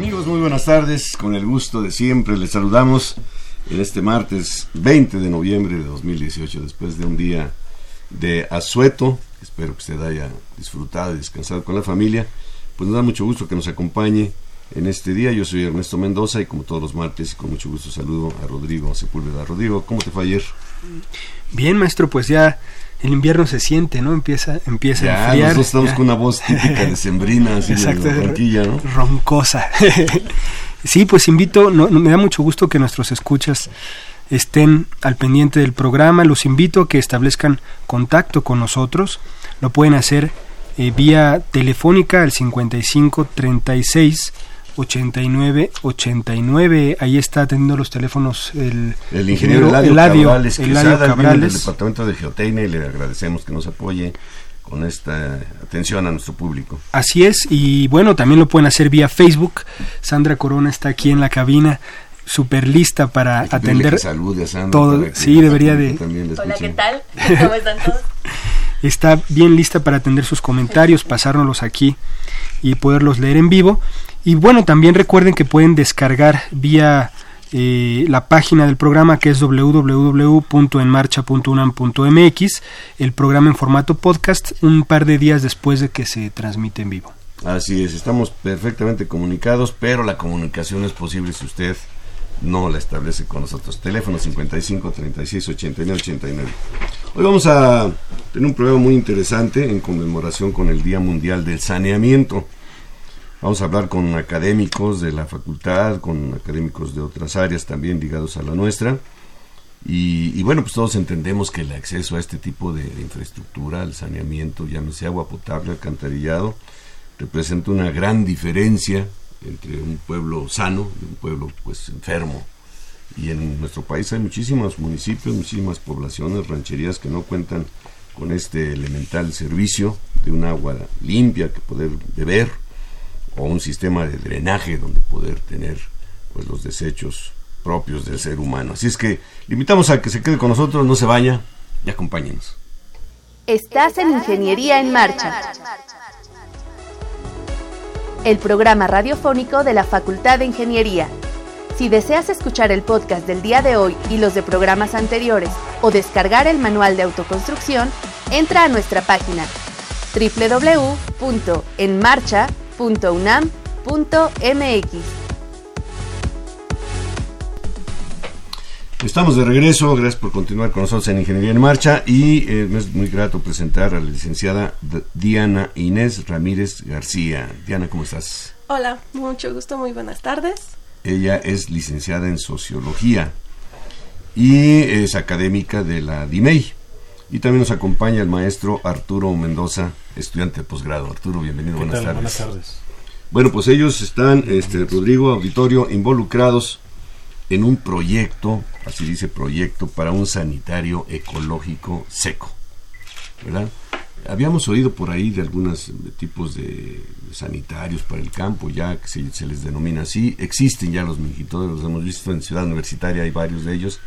Amigos, muy buenas tardes. Con el gusto de siempre les saludamos en este martes 20 de noviembre de 2018, después de un día de asueto. Espero que usted haya disfrutado y descansado con la familia. Pues nos da mucho gusto que nos acompañe en este día. Yo soy Ernesto Mendoza y como todos los martes, con mucho gusto saludo a Rodrigo Sepúlveda. Rodrigo, ¿cómo te fue ayer? Bien, maestro, pues ya el invierno se siente, ¿no? Empieza, empieza a enfriar. Nosotros estamos con una voz típica de sembrina, así Exacto, de ronquilla, ¿no? Roncosa. sí, pues invito, no, me da mucho gusto que nuestros escuchas estén al pendiente del programa. Los invito a que establezcan contacto con nosotros. Lo pueden hacer eh, vía telefónica al 55 36 89 89 ahí está atendiendo los teléfonos el, El ingeniero Eladio, Eladio- Cabrales, Eladio Cabrales. del departamento de Geotecnia y le agradecemos que nos apoye con esta atención a nuestro público. Así es, y bueno, también lo pueden hacer vía Facebook. Sandra Corona está aquí en la cabina, súper lista para que atender que salude a Sandra todo. que Sí, debería de. Hola. ¿qué tal? ¿Cómo están todos? Está bien lista para atender sus comentarios, pasárnoslos aquí y poderlos leer en vivo. Y bueno, también recuerden que pueden descargar vía eh, la página del programa que es www.enmarcha.unam.mx el programa en formato podcast un par de días después de que se transmite en vivo. Así es, estamos perfectamente comunicados, pero la comunicación es posible si usted no la establece con nosotros. Teléfono 55 36 89 89. Hoy vamos a tener un programa muy interesante en conmemoración con el Día Mundial del Saneamiento. Vamos a hablar con académicos de la facultad, con académicos de otras áreas también ligados a la nuestra. Y, bueno, pues todos entendemos que el acceso a este tipo de, de infraestructura, al saneamiento, llámese agua potable, alcantarillado, representa una gran diferencia entre un pueblo sano y un pueblo pues enfermo. Y en nuestro país hay muchísimos municipios, muchísimas poblaciones, rancherías que no cuentan con este elemental servicio de un agua limpia que poder beber o un sistema de drenaje donde poder tener pues los desechos propios del ser humano. Así es que le invitamos a que se quede con nosotros, no se vaya y acompáñenos. Estás en Ingeniería en Marcha. El programa radiofónico de la Facultad de Ingeniería. Si deseas escuchar el podcast del día de hoy y los de programas anteriores o descargar el manual de autoconstrucción, entra a nuestra página www.enmarcha.unam.mx. Estamos de regreso, gracias por continuar con nosotros en Ingeniería en Marcha y eh, me es muy grato presentar a la licenciada Diana Inés Ramírez García. Diana, ¿cómo estás? Hola, mucho gusto, muy buenas tardes. Ella es licenciada en Sociología y es académica de la DIMEI. Y también nos acompaña el maestro Arturo Mendoza, estudiante de posgrado. Arturo, bienvenido, ¿Qué buenas tal? tardes. Buenas tardes. Bueno, pues ellos están, este, Rodrigo Auditorio, involucrados en un proyecto, así dice proyecto, para un sanitario ecológico seco. ¿Verdad? Habíamos oído por ahí de algunos tipos de sanitarios para el campo, ya que se, se les denomina así. Existen ya los mingitodes, los hemos visto en Ciudad Universitaria, hay varios de ellos.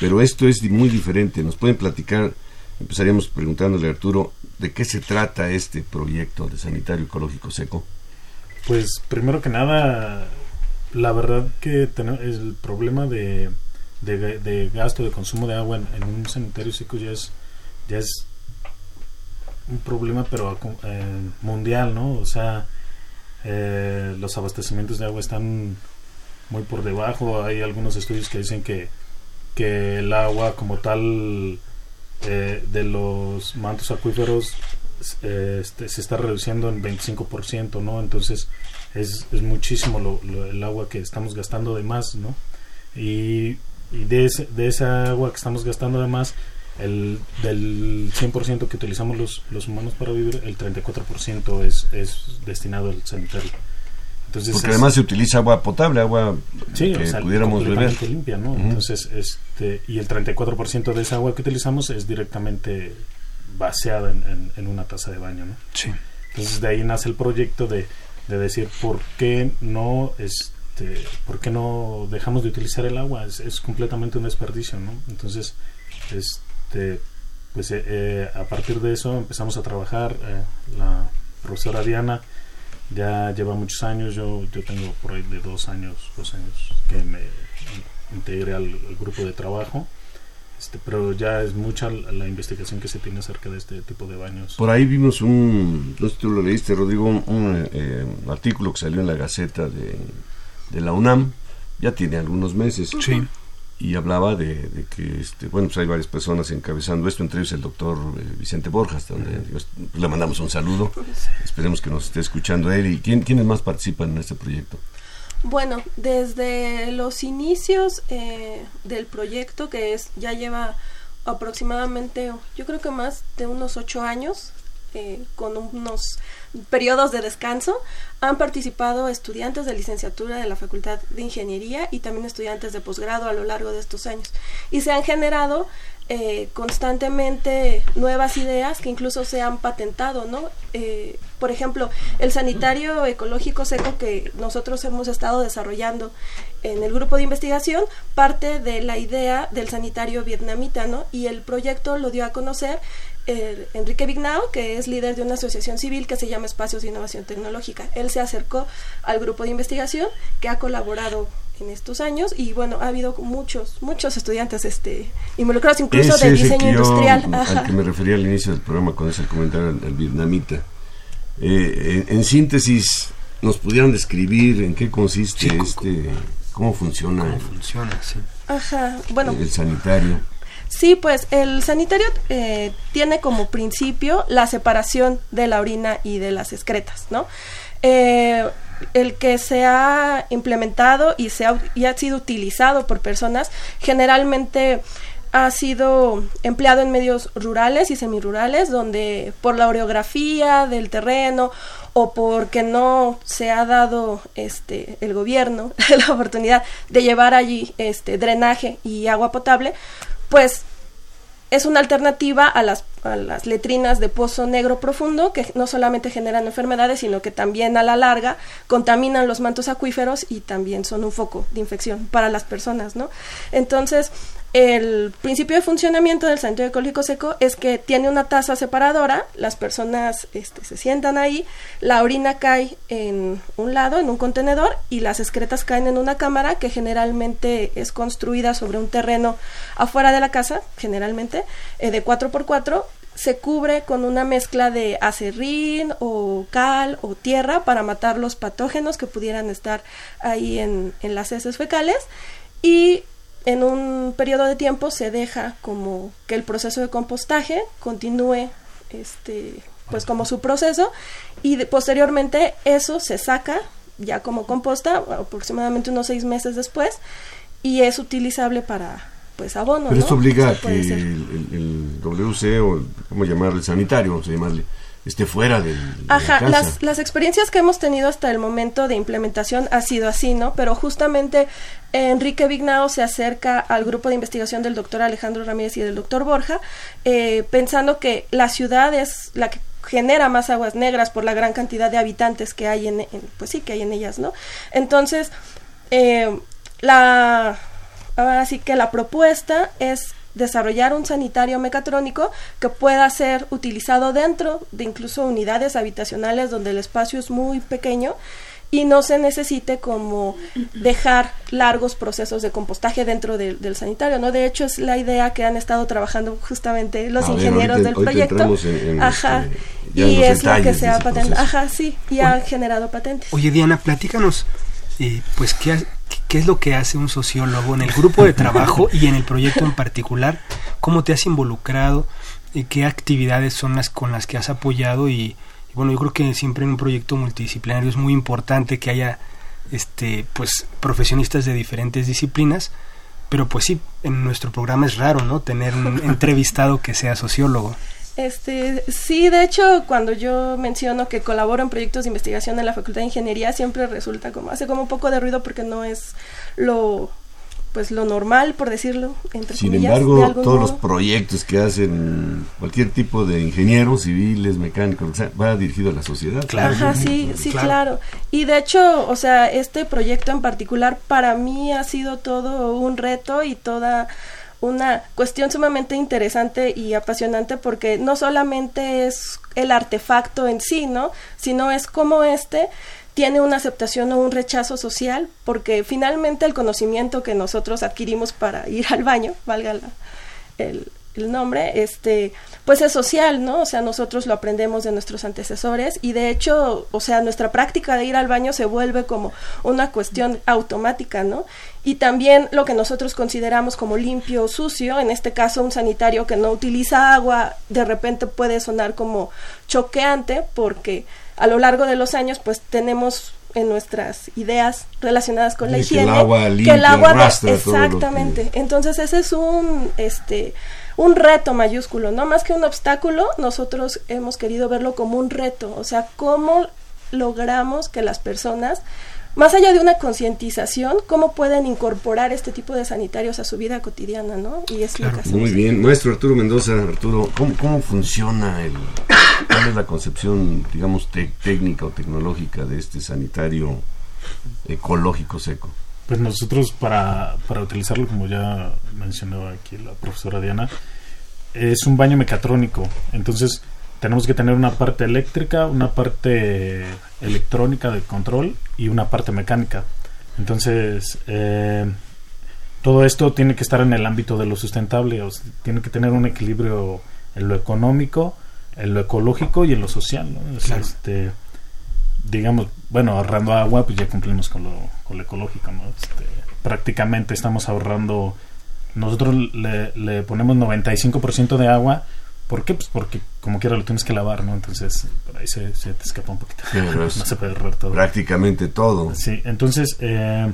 Pero esto es muy diferente. ¿Nos pueden platicar? Empezaríamos preguntándole a Arturo, ¿de qué se trata este proyecto de sanitario ecológico seco? Pues primero que nada, la verdad que el problema de, de, gasto, de consumo de agua en, un sanitario seco ya es, ya es un problema pero eh, mundial, ¿no? O sea, eh, los abastecimientos de agua están muy por debajo. Hay algunos estudios que dicen que, que el agua como tal eh, de los mantos acuíferos este, se está reduciendo en 25%, ¿no? Entonces es, es muchísimo lo, el agua que estamos gastando de más, ¿no? Y, y de, ese, de esa agua que estamos gastando de más, el, del 100% que utilizamos los, los humanos para vivir, el 34% es, es destinado al sanitario. Entonces Porque además se utiliza agua potable, agua que pudiéramos beber. limpia, ¿no? Entonces, este, y el 34% de esa agua que utilizamos es directamente vaciada en, en, una taza de baño, ¿no? Sí. Entonces de ahí nace el proyecto de, de decir por qué no este por qué no dejamos de utilizar el agua es, es completamente un desperdicio no entonces este pues eh, eh, a partir de eso empezamos a trabajar eh, la profesora Diana ya lleva muchos años yo yo tengo por ahí de dos años dos años que me integré al grupo de trabajo este, pero ya es mucha la investigación que se tiene acerca de este tipo de baños. Por ahí vimos un, no sé si tú lo leíste, Rodrigo, un, eh, artículo que salió en la Gaceta de, de, la UNAM, ya tiene algunos meses. Sí. Y hablaba de, que, este, bueno, pues hay varias personas encabezando esto, entre ellos el doctor eh, Vicente Borjas, donde pues, le mandamos un saludo. Esperemos que nos esté escuchando él. ¿Y quién, quiénes más participan en este proyecto? Bueno, desde los inicios eh, del proyecto, que es ya lleva aproximadamente, yo creo que más de unos ocho años, eh, con unos periodos de descanso, han participado estudiantes de licenciatura de la Facultad de Ingeniería y también estudiantes de posgrado a lo largo de estos años. Y se han generado eh, constantemente nuevas ideas que incluso se han patentado, ¿no? Eh, por ejemplo, el sanitario ecológico seco que nosotros hemos estado desarrollando en el grupo de investigación parte de la idea del sanitario vietnamita, ¿no? Y el proyecto lo dio a conocer eh, Enrique Vignao, que es líder de una asociación civil que se llama Espacios de Innovación Tecnológica. Él se acercó al grupo de investigación que ha colaborado en estos años y bueno, ha habido muchos, muchos estudiantes este, involucrados incluso de diseño industrial. Al que me refería al inicio del programa con ese comentario del vietnamita. Eh, en, síntesis, ¿nos pudieran describir en qué consiste este, cómo funciona, ¿Cómo funciona sí. Ajá, bueno. el sanitario? Sí, pues el sanitario eh, tiene como principio la separación de la orina y de las excretas, ¿no? Eh, el que se ha implementado y, se ha, y ha sido utilizado por personas generalmente ha sido empleado en medios rurales y semirurales, donde por la orografía del terreno o porque no se ha dado este el gobierno la oportunidad de llevar allí este drenaje y agua potable, pues es una alternativa a las, a las letrinas de pozo negro profundo que no solamente generan enfermedades, sino que también a la larga contaminan los mantos acuíferos y también son un foco de infección para las personas, ¿no? Entonces, el principio de funcionamiento del sanitario ecológico seco es que tiene una taza separadora, las personas este, se sientan ahí, la orina cae en un lado, en un contenedor, y las excretas caen en una cámara que generalmente es construida sobre un terreno afuera de la casa, generalmente, eh, de 4x4, se cubre con una mezcla de acerrín o cal o tierra para matar los patógenos que pudieran estar ahí en, en las heces fecales. Y en un periodo de tiempo se deja como que el proceso de compostaje continúe este pues como su proceso y posteriormente eso se saca ya como composta aproximadamente unos seis meses después y es utilizable para pues abono. Pero esto obliga a que el, WC o cómo llamar el sanitario, vamos a llamarle, esté fuera del, Ajá, Las, las experiencias que hemos tenido hasta el momento de implementación ha sido así, ¿no? Pero justamente Enrique Vignao se acerca al grupo de investigación del doctor Alejandro Ramírez y del doctor Borja, eh, pensando que la ciudad es la que genera más aguas negras por la gran cantidad de habitantes que hay en, pues sí que hay en ellas no entonces eh, la ahora sí que la propuesta es desarrollar un sanitario mecatrónico que pueda ser utilizado dentro de incluso unidades habitacionales donde el espacio es muy pequeño y no se necesite como dejar largos procesos de compostaje dentro del sanitario, ¿no? De hecho es la idea que han estado trabajando justamente los ingenieros del proyecto. Ajá. Este, y es lo que se ha patentado. Ajá, sí, y ha generado patentes. Oye, Diana, platícanos, eh, pues, ¿qué, ¿qué es lo que hace un sociólogo en el grupo de trabajo y en el proyecto en particular? ¿Cómo te has involucrado? y ¿Qué actividades son las con las que has apoyado? Y, y bueno, yo creo que siempre en un proyecto multidisciplinario es muy importante que haya este pues profesionistas de diferentes disciplinas pero pues sí en nuestro programa es raro no tener un entrevistado que sea sociólogo este, sí, de hecho, cuando yo menciono que colaboro en proyectos de investigación en la Facultad de Ingeniería, siempre resulta como, hace como un poco de ruido porque no es lo, pues lo normal, por decirlo, entre Sin embargo, todos los proyectos que hacen cualquier tipo de ingenieros, civiles, mecánicos, va dirigido a la sociedad. Claro. Ajá, sí, sí, claro. Y de hecho, o sea, este proyecto en particular para mí ha sido todo un reto y toda una cuestión sumamente interesante y apasionante porque no solamente es el artefacto en sí, ¿no? Sino es como este tiene una aceptación o un rechazo social, porque finalmente el conocimiento que nosotros adquirimos para ir al baño, valga el, el nombre, este, pues es social, ¿no? O sea, nosotros lo aprendemos de nuestros antecesores y de hecho, o sea, nuestra práctica de ir al baño se vuelve como una cuestión automática, ¿no? Y también lo que nosotros consideramos como limpio o sucio, en este caso un sanitario que no utiliza agua, de repente puede sonar como choqueante porque a lo largo de los años pues tenemos en nuestras ideas relacionadas con la higiene que el agua, limpia, que el agua exactamente entonces ese es un este un reto mayúsculo, no más que un obstáculo, nosotros hemos querido verlo como un reto, o sea, cómo logramos que las personas, más allá de una concientización, cómo pueden incorporar este tipo de sanitarios a su vida cotidiana, ¿no? Y es lo que hacemos. Muy bien, maestro Arturo Mendoza, Arturo, ¿cómo, cómo funciona el, cuál es la concepción, digamos, técnica o tecnológica de este sanitario ecológico seco? Pues nosotros para, para utilizarlo, como ya mencionó aquí la profesora Diana, es un baño mecatrónico. Entonces tenemos que tener una parte eléctrica, una parte electrónica de control y una parte mecánica. Entonces, eh, todo esto tiene que estar en el ámbito de lo sustentable, o tiene que tener un equilibrio en lo económico, en lo ecológico y en lo social. Este, digamos, bueno, ahorrando agua, pues ya cumplimos con lo, con lo ecológico, ¿no? Este, prácticamente estamos ahorrando, nosotros le, le ponemos 95% de agua, ¿por qué? Pues porque como quiera lo tienes que lavar, ¿no? Entonces, por ahí se, se te escapa un poquito. no se puede ahorrar todo. Prácticamente todo. Sí, entonces, eh,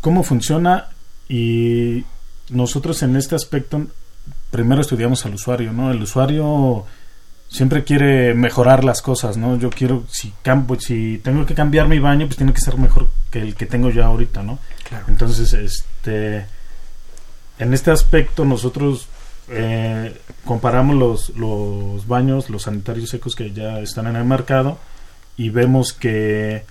¿cómo funciona? Y nosotros en este aspecto, primero estudiamos al usuario, ¿no? El usuario siempre quiere mejorar las cosas, ¿no? Yo quiero, si campo, si tengo que cambiar mi baño, pues tiene que ser mejor que el que tengo ya ahorita, ¿no? Entonces, este, en este aspecto nosotros eh, comparamos los, los baños, los sanitarios secos que ya están en el mercado y vemos que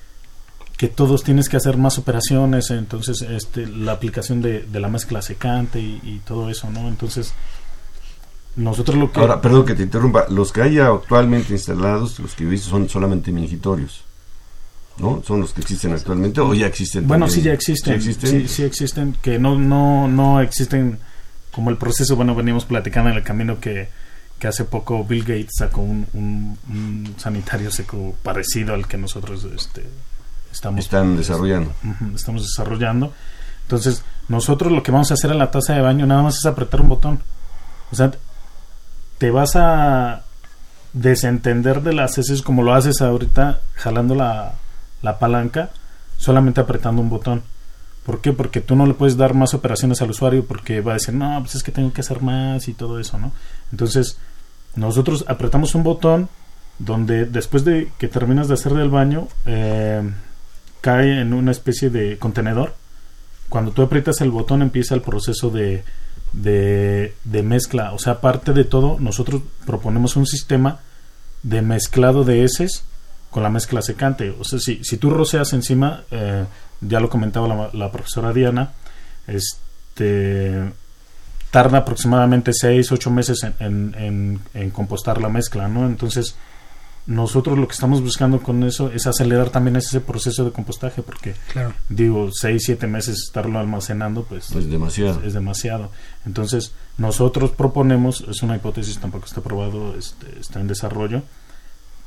que todos tienes que hacer más operaciones, entonces este, la aplicación de, de la mezcla secante y, y todo eso, ¿no? Entonces, nosotros lo que... Ahora, perdón que te interrumpa, los que hay actualmente instalados, los que visto son solamente mingitorios. ¿No? ¿Son los que existen actualmente o ya existen? Bueno, sí, ya existen. ¿Sí existen? Sí, existen. Que no, no, no existen como el proceso. Bueno, venimos platicando en el camino que, que hace poco Bill Gates sacó un, un, sanitario seco parecido al que nosotros este, estamos están desarrollando. estamos desarrollando. Entonces, nosotros lo que vamos a hacer en la taza de baño nada más es apretar un botón. O sea, te vas a desentender de las heces como lo haces ahorita jalando la, la palanca solamente apretando un botón. ¿Por qué? Porque tú no le puedes dar más operaciones al usuario porque va a decir, no, pues es que tengo que hacer más y todo eso, ¿no? Entonces, nosotros apretamos un botón donde después de que terminas de hacer del baño, eh, cae en una especie de contenedor. Cuando tú aprietas el botón empieza el proceso de de, de mezcla. O sea, aparte de todo, nosotros proponemos un sistema de mezclado de heces con la mezcla secante. O sea, si, si tú roceas encima, eh, ya lo comentaba la, profesora Diana, este tarda aproximadamente 6, 8 meses en, en, en, compostar la mezcla, ¿no? Entonces, nosotros lo que estamos buscando con eso es acelerar también ese proceso de compostaje, porque Claro. digo, seis, siete meses estarlo almacenando, pues Es demasiado. es, es demasiado. Entonces, nosotros proponemos, es una hipótesis, tampoco está probado, este, está en desarrollo,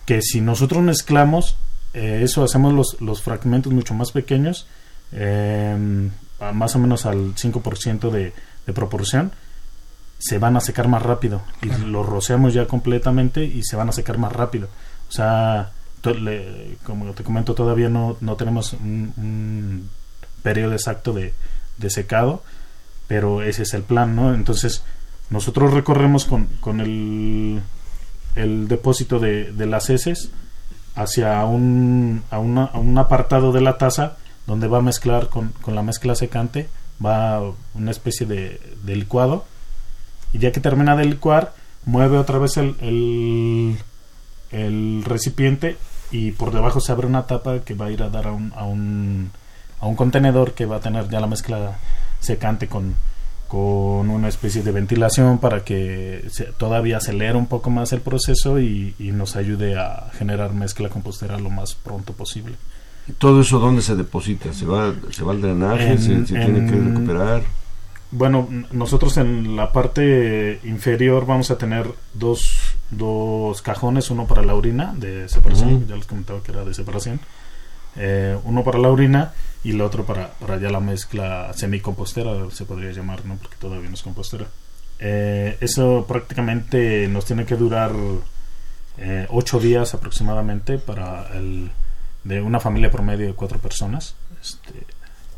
que si nosotros mezclamos eh, eso, hacemos los, los fragmentos mucho más pequeños, eh, a más o menos al 5% de, de proporción, se van a secar más rápido y los rociamos ya completamente y se van a secar más rápido. O sea, como te comento, todavía no, no tenemos un, un periodo exacto de, de secado, pero ese es el plan, ¿no? Entonces, nosotros recorremos con, con el, el depósito de, de las heces hacia un, a, una- a un apartado de la taza donde va a mezclar con, con la mezcla secante, va una especie de, de licuado y ya que termina de licuar, mueve otra vez el, el recipiente y por debajo se abre una tapa que va a ir a dar a un, a un, a un contenedor que va a tener ya la mezcla secante con, con una especie de ventilación para que se- todavía acelere un poco más el proceso y, y nos ayude a generar mezcla compostera lo más pronto posible. ¿Todo eso dónde se deposita? ¿Se va, se va al drenaje? En- ¿Se, se tiene que recuperar? Bueno, nosotros en la parte inferior vamos a tener dos, dos cajones, uno para la orina de separación, ya les comentaba que era de separación, eh, uno para la orina y el otro para, para ya la mezcla semicompostera, se podría llamar, ¿no? Porque todavía no es compostera. Eh, eso prácticamente nos tiene que durar eh, ocho días aproximadamente para el de una familia promedio de cuatro personas. Este,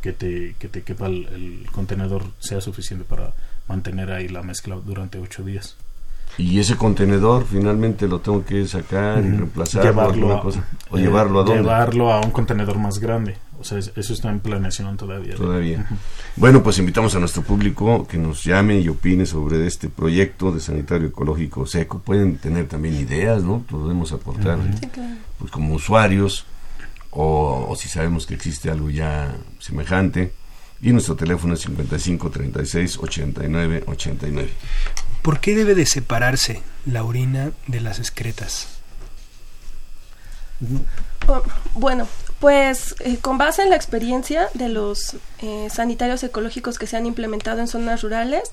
que te, que te quepa el, el contenedor sea suficiente para mantener ahí la mezcla durante ocho días. Y ese contenedor finalmente lo tengo que sacar y reemplazar Llevarlo a- cosa. O eh, llevarlo a dónde. Llevarlo a un contenedor más grande. O sea, es- eso está en planeación todavía. Todavía. Bueno, pues invitamos a nuestro público que nos llame y opine sobre este proyecto de sanitario ecológico seco. Pueden tener también ideas, ¿no? Podemos aportar Ujú. Sí, claro. pues, como usuarios o, o si sabemos que existe algo ya semejante. Y nuestro teléfono es 55 36 89 89. ¿Por qué debe de separarse la orina de las excretas? Oh, Bueno, pues eh, con base en la experiencia de los eh, sanitarios ecológicos que se han implementado en zonas rurales,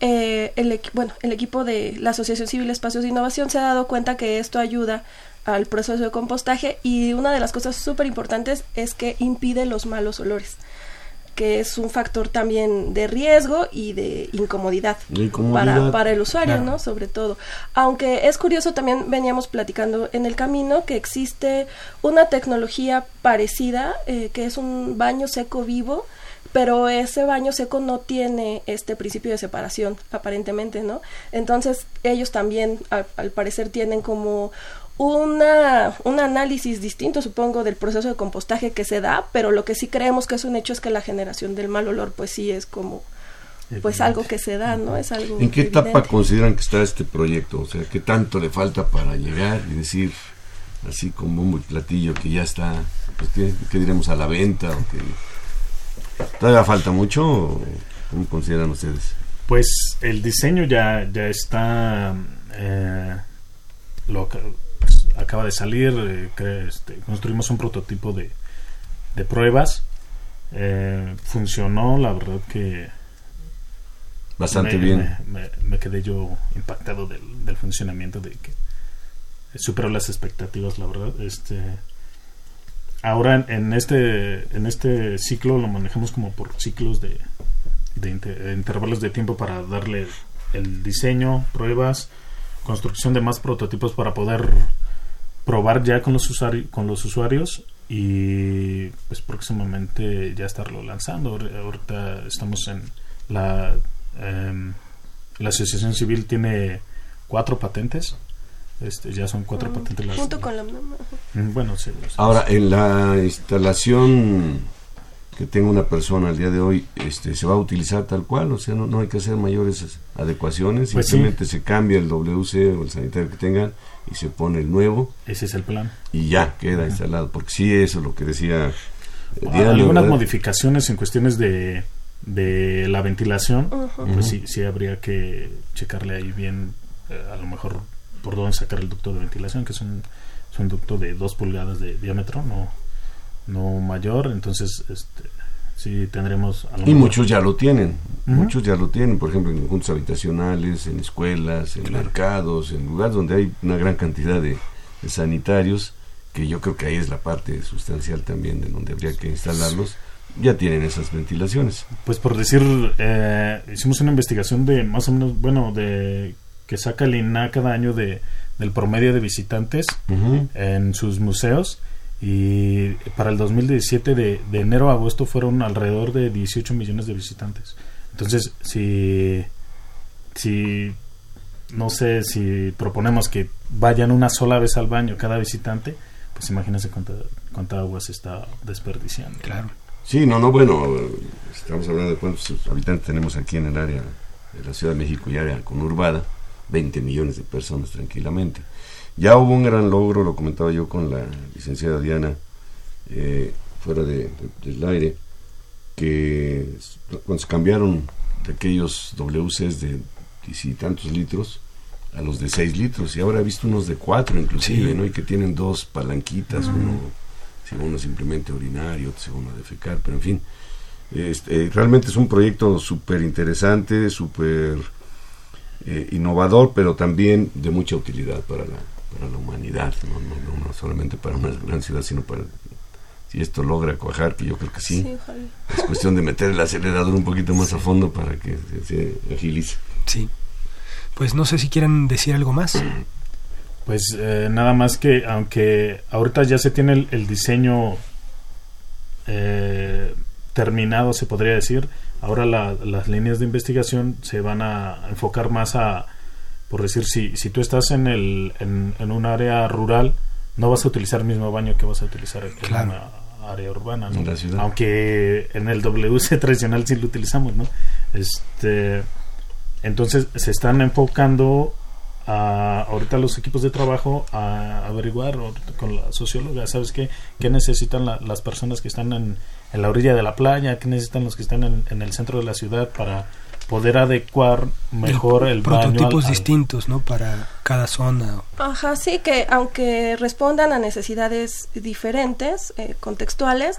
eh, el, bueno, el equipo de la Asociación Civil Espacios de Innovación se ha dado cuenta que esto ayuda al proceso de compostaje y una de las cosas súper importantes es que impide los malos olores que es un factor también de riesgo y de incomodidad, De incomodidad. Para, para el usuario, Claro. ¿no? Sobre todo. Aunque es curioso, también veníamos platicando en el camino que existe una tecnología parecida, eh, que es un baño seco vivo, pero ese baño seco no tiene este principio de separación, aparentemente, ¿no? Entonces, ellos también, al, al parecer, tienen como una, un análisis distinto, supongo, del proceso de compostaje que se da, pero lo que sí creemos que es un hecho es que la generación del mal olor, pues sí es como, pues Evidente. algo que se da, ¿no? Es algo ¿En qué etapa evidente. consideran que está este proyecto? O sea, ¿qué tanto le falta para llegar y decir, así como un platillo que ya está, pues, ¿qué, qué diremos a la venta? O que ¿Todavía falta mucho o cómo consideran ustedes? Pues el diseño ya, ya está. eh, lo, acaba de salir. eh, que, este, construimos un prototipo de, de pruebas. eh, funcionó, la verdad que. Bastante me, bien. Me, me- me quedé yo impactado del, del funcionamiento, de que superó las expectativas, la verdad. Este. Ahora en, este en este ciclo lo manejamos como por ciclos de, de inter- intervalos de tiempo para darle el diseño, pruebas, construcción de más prototipos para poder probar ya con los usuarios con los usuarios y pues próximamente ya estarlo lanzando. Ahor- Ahorita estamos en la em, la asociación civil tiene cuatro patentes. Este, ya son cuatro Mm, patentes las Junto con la... Mm, bueno sí, sí. Ahora, en la instalación que tenga una persona al día de hoy, este, ¿se va a utilizar tal cual? O sea, no, no hay que hacer mayores adecuaciones, Pues sí. simplemente se cambia el WC o el sanitario que tengan y se pone el nuevo ese es el plan y ya queda instalado. Porque sí, eso es lo que decía Ah, Diana, algunas ¿verdad? modificaciones en cuestiones de, de la ventilación, pues sí, sí habría que checarle ahí bien, eh, a lo mejor por dónde sacar el ducto de ventilación, que es un es un ducto de 2 pulgadas de diámetro, no, no mayor, entonces este, sí tendremos... y muchos ya lo tienen, muchos ya lo tienen, por ejemplo, en conjuntos habitacionales, en escuelas, en mercados, en lugares donde hay una gran cantidad de, sanitarios, que yo creo que ahí es la parte sustancial también de donde habría que instalarlos ya tienen esas ventilaciones. Pues por decir, eh, hicimos una investigación de más o menos, bueno, de que saca el INA cada año de, del promedio de visitantes en sus museos y para el 2017 de, de, enero a agosto fueron alrededor de 18 millones de visitantes. Entonces, si, si no sé si proponemos que vayan una sola vez al baño cada visitante, pues imagínense cuánta, cuánta agua se está desperdiciando. Claro. Sí, no, no, bueno, estamos hablando de cuántos habitantes tenemos aquí en el área de la Ciudad de México y área conurbada, 20 millones de personas tranquilamente. Ya hubo un gran logro, lo comentaba yo con la licenciada Diana, eh, fuera de, del aire, que cuando se cambiaron de aquellos WCs de y tantos litros a los de 6 litros, y ahora he visto unos de 4 inclusive, ¿no? Y que tienen dos palanquitas, uno si uno simplemente orinar y otro si uno defecar, pero en fin, este, realmente es un proyecto súper interesante, súper eh, innovador, pero también de mucha utilidad para la, para la humanidad, no, no, solamente para una gran ciudad, sino para si esto logra cuajar, que yo creo que sí, es cuestión de meter el acelerador un poquito más a fondo para que se, agilice. Sí. Pues no sé si quieren decir algo más. Pues eh, nada más que, aunque ahorita ya se tiene el, diseño eh, terminado, se podría decir, ahora las líneas de investigación se van a enfocar más a, por decir, si, si tú estás en, el, en, un área rural, no vas a utilizar el mismo baño que vas a utilizar en una área urbana, aunque en el WC tradicional sí lo utilizamos, ¿no? Este, entonces se están enfocando a, ahorita los equipos de trabajo a averiguar con la socióloga, ¿sabes qué? ¿Qué necesitan las personas que están en, en, la orilla de la playa? ¿Qué necesitan los que están en, en el centro de la ciudad para poder adecuar mejor el, prototipos distintos no para cada zona ajá sí que aunque respondan a necesidades diferentes eh, contextuales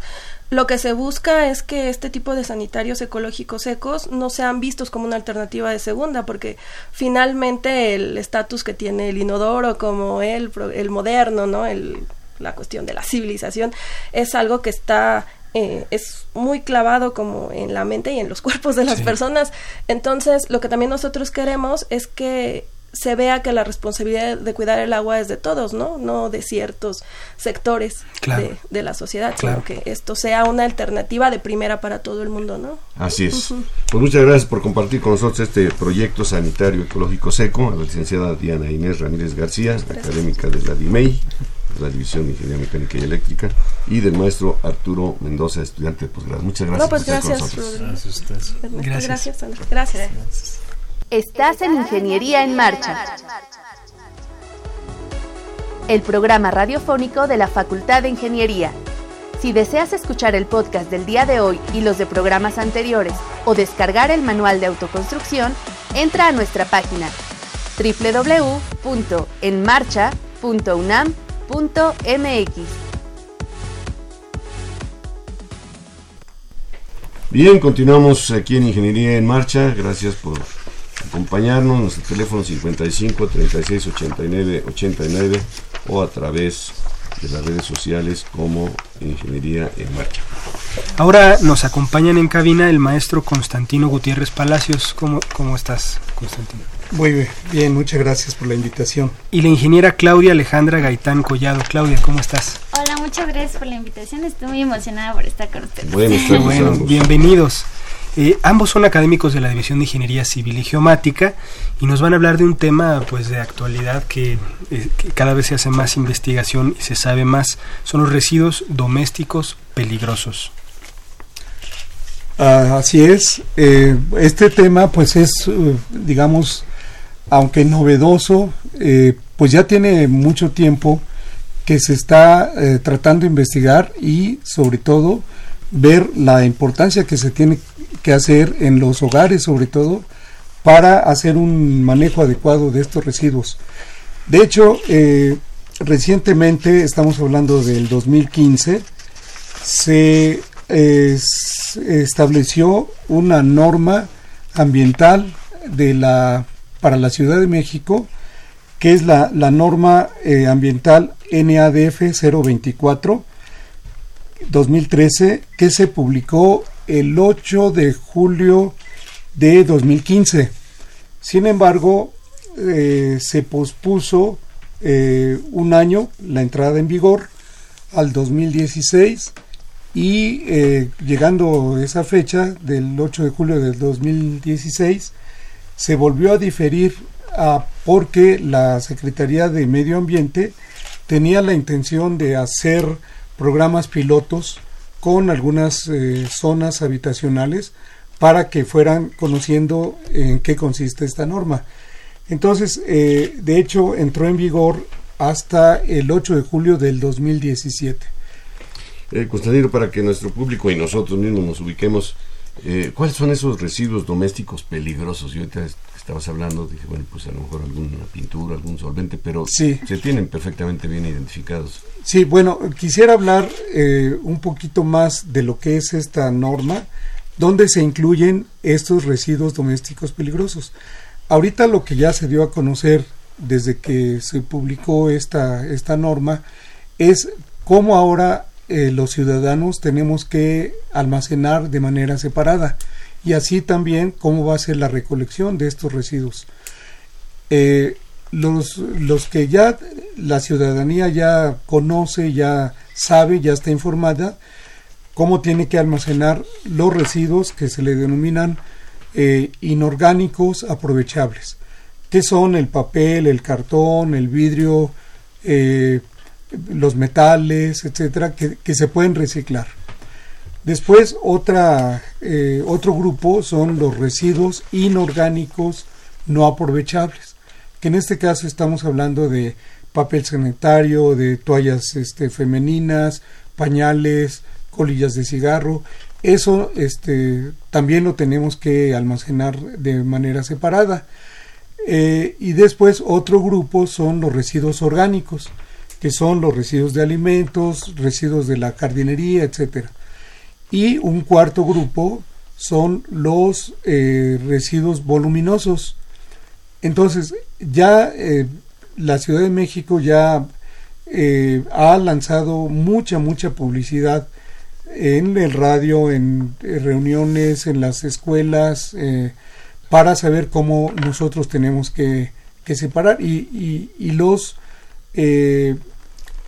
lo que se busca es que este tipo de sanitarios ecológicos secos no sean vistos como una alternativa de segunda porque finalmente el estatus que tiene el inodoro como el el moderno no el la cuestión de la civilización es algo que está eh, es muy clavado como en la mente y en los cuerpos de las personas. Entonces, lo que también nosotros queremos es que se vea que la responsabilidad de cuidar el agua es de todos, ¿no? No de ciertos sectores de, la sociedad, sino que esto sea una alternativa de primera para todo el mundo, ¿no? Así es. Pues muchas gracias por compartir con nosotros este proyecto sanitario ecológico seco, a la licenciada Diana Inés Ramírez García, académica de la DIMEI, de la División de Ingeniería Mecánica y Eléctrica, y del maestro Arturo Mendoza, estudiante de posgrado. Muchas gracias. pues gracias, gracias, gracias. Gracias, gracias. Estás en Ingeniería en Marcha, el programa radiofónico de la Facultad de Ingeniería. Si deseas escuchar el podcast del día de hoy y los de programas anteriores o descargar el manual de autoconstrucción, entra a nuestra página www.enmarcha.unam.mx. Bien, continuamos aquí en Ingeniería en Marcha. Gracias por acompañarnos, nuestro teléfono 55 36 89 89 o a través de las redes sociales como Ingeniería en Marcha. Ahora nos acompañan en cabina el maestro Constantino Gutiérrez Palacios. ¿Cómo, cómo estás, Constantino? Muy bien, muchas gracias por la invitación. Y la ingeniera Claudia Alejandra Gaitán Collado. Claudia, ¿cómo estás? Hola, muchas gracias por la invitación. Estoy muy emocionada por estar con ustedes. bueno, bienvenidos. Eh, ambos son académicos de la División de Ingeniería Civil y Geomática y nos van a hablar de un tema pues de actualidad que, eh, cada vez se hace más investigación y se sabe más. Son los residuos domésticos peligrosos. Ah, así es. Eh, este tema pues es, digamos, aunque novedoso, pues ya tiene mucho tiempo que se está tratando de investigar y sobre todo ver la importancia que se tiene que hacer en los hogares sobre todo para hacer un manejo adecuado de estos residuos. De hecho, eh, recientemente, estamos hablando del 2015, se estableció una norma ambiental de la, para la Ciudad de México, que es la, la norma eh, ambiental NADF 024 2013, que se publicó el 8 de julio de 2015. Sin embargo, eh, se pospuso eh, un año la entrada en vigor al 2016 y eh, llegando esa fecha del 8 de julio del 2016 se volvió a diferir a, porque la Secretaría de Medio Ambiente tenía la intención de hacer programas pilotos con algunas eh, zonas habitacionales para que fueran conociendo en qué consiste esta norma. Entonces, eh, de hecho, entró en vigor hasta el 8 de julio del 2017. Eh, Constantino, para que nuestro público y nosotros mismos nos ubiquemos, eh, ¿cuáles son esos residuos domésticos peligrosos? Yo ahorita estabas hablando, dije, bueno, pues a lo mejor alguna pintura, algún solvente, pero sí. se tienen perfectamente bien identificados. Sí, bueno, quisiera hablar eh, un poquito más de lo que es esta norma, donde se incluyen estos residuos domésticos peligrosos. Ahorita lo que ya se dio a conocer desde que se publicó esta, esta norma es cómo ahora eh, los ciudadanos tenemos que almacenar de manera separada y así también cómo va a ser la recolección de estos residuos. Eh, los, los que ya la ciudadanía ya conoce, ya sabe, ya está informada, cómo tiene que almacenar los residuos que se le denominan eh, inorgánicos aprovechables, que son el papel, el cartón, el vidrio, los metales, etcétera, que, se pueden reciclar. Después, eh, otro grupo son los residuos inorgánicos no aprovechables, que en este caso estamos hablando de papel sanitario, de toallas este, femeninas, pañales, colillas de cigarro. Eso este, también lo tenemos que almacenar de manera separada. Eh, y después otro grupo son los residuos orgánicos, que son los residuos de alimentos, residuos de la jardinería, etcétera. Y un cuarto grupo son los eh, residuos voluminosos. Entonces, ya eh, la Ciudad de México ya eh, ha lanzado mucha, mucha publicidad en el radio, en, reuniones, en las escuelas, para saber cómo nosotros tenemos que, separar y los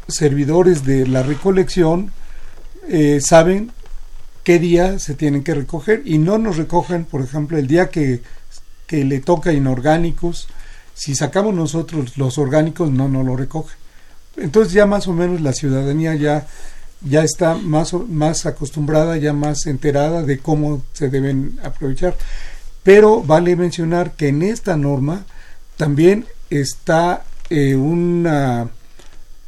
servidores de la recolección eh, saben qué día se tienen que recoger y no nos recogen, por ejemplo, el día que, que le toca inorgánicos. Si sacamos nosotros los orgánicos, no nos lo recogen. Entonces ya más o menos la ciudadanía ya, ya está más, más acostumbrada, ya más enterada de cómo se deben aprovechar. Pero vale mencionar que en esta norma también está eh, una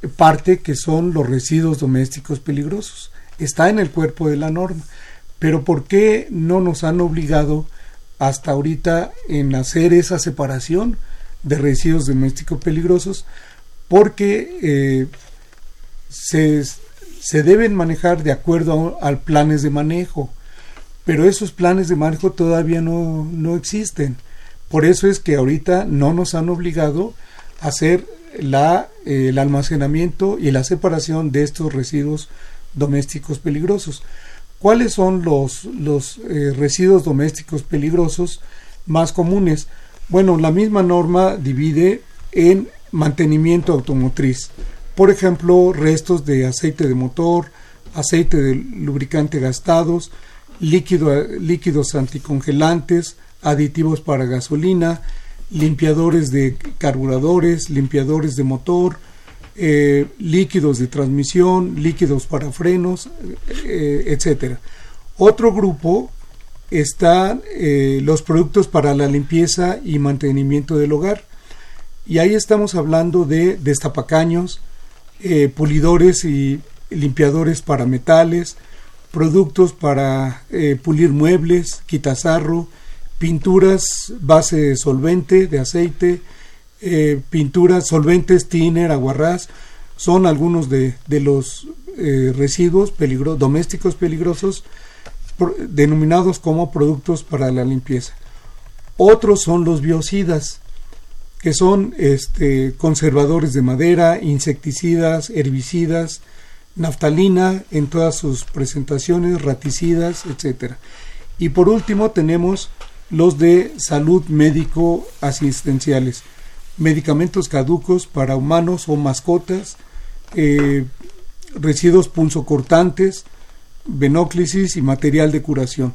parte que son los residuos domésticos peligrosos. Está en el cuerpo de la norma. Pero ¿por qué no nos han obligado hasta ahorita en hacer esa separación de residuos domésticos peligrosos? Porque eh, se, se, deben manejar de acuerdo a, planes de manejo. Pero esos planes de manejo todavía no, no existen. Por eso es que ahorita no nos han obligado a hacer la, eh, el almacenamiento y la separación de estos residuos domésticos peligrosos. ¿Cuáles son los, los eh, residuos domésticos peligrosos más comunes? Bueno, la misma norma divide en mantenimiento automotriz. Por ejemplo, restos de aceite de motor, aceite de lubricante gastados, líquido, líquidos anticongelantes, aditivos para gasolina, limpiadores de carburadores, limpiadores de motor, eh, líquidos de transmisión, líquidos para frenos, eh, etcétera. Otro grupo están eh, los productos para la limpieza y mantenimiento del hogar. Y ahí estamos hablando de destapacaños, pulidores y limpiadores para metales, productos para pulir muebles, quitasarro, pinturas base solvente de aceite, eh, pinturas solventes, tiner, aguarrás, son algunos de, de los eh, residuos peligro domésticos peligrosos denominados como productos para la limpieza. Otros son los biocidas, que son este, conservadores de madera, insecticidas, herbicidas, naftalina en todas sus presentaciones, raticidas, etc. Y por último tenemos los de salud médico asistenciales, medicamentos caducos para humanos o mascotas, eh, residuos punzocortantes, venóclisis y material de curación.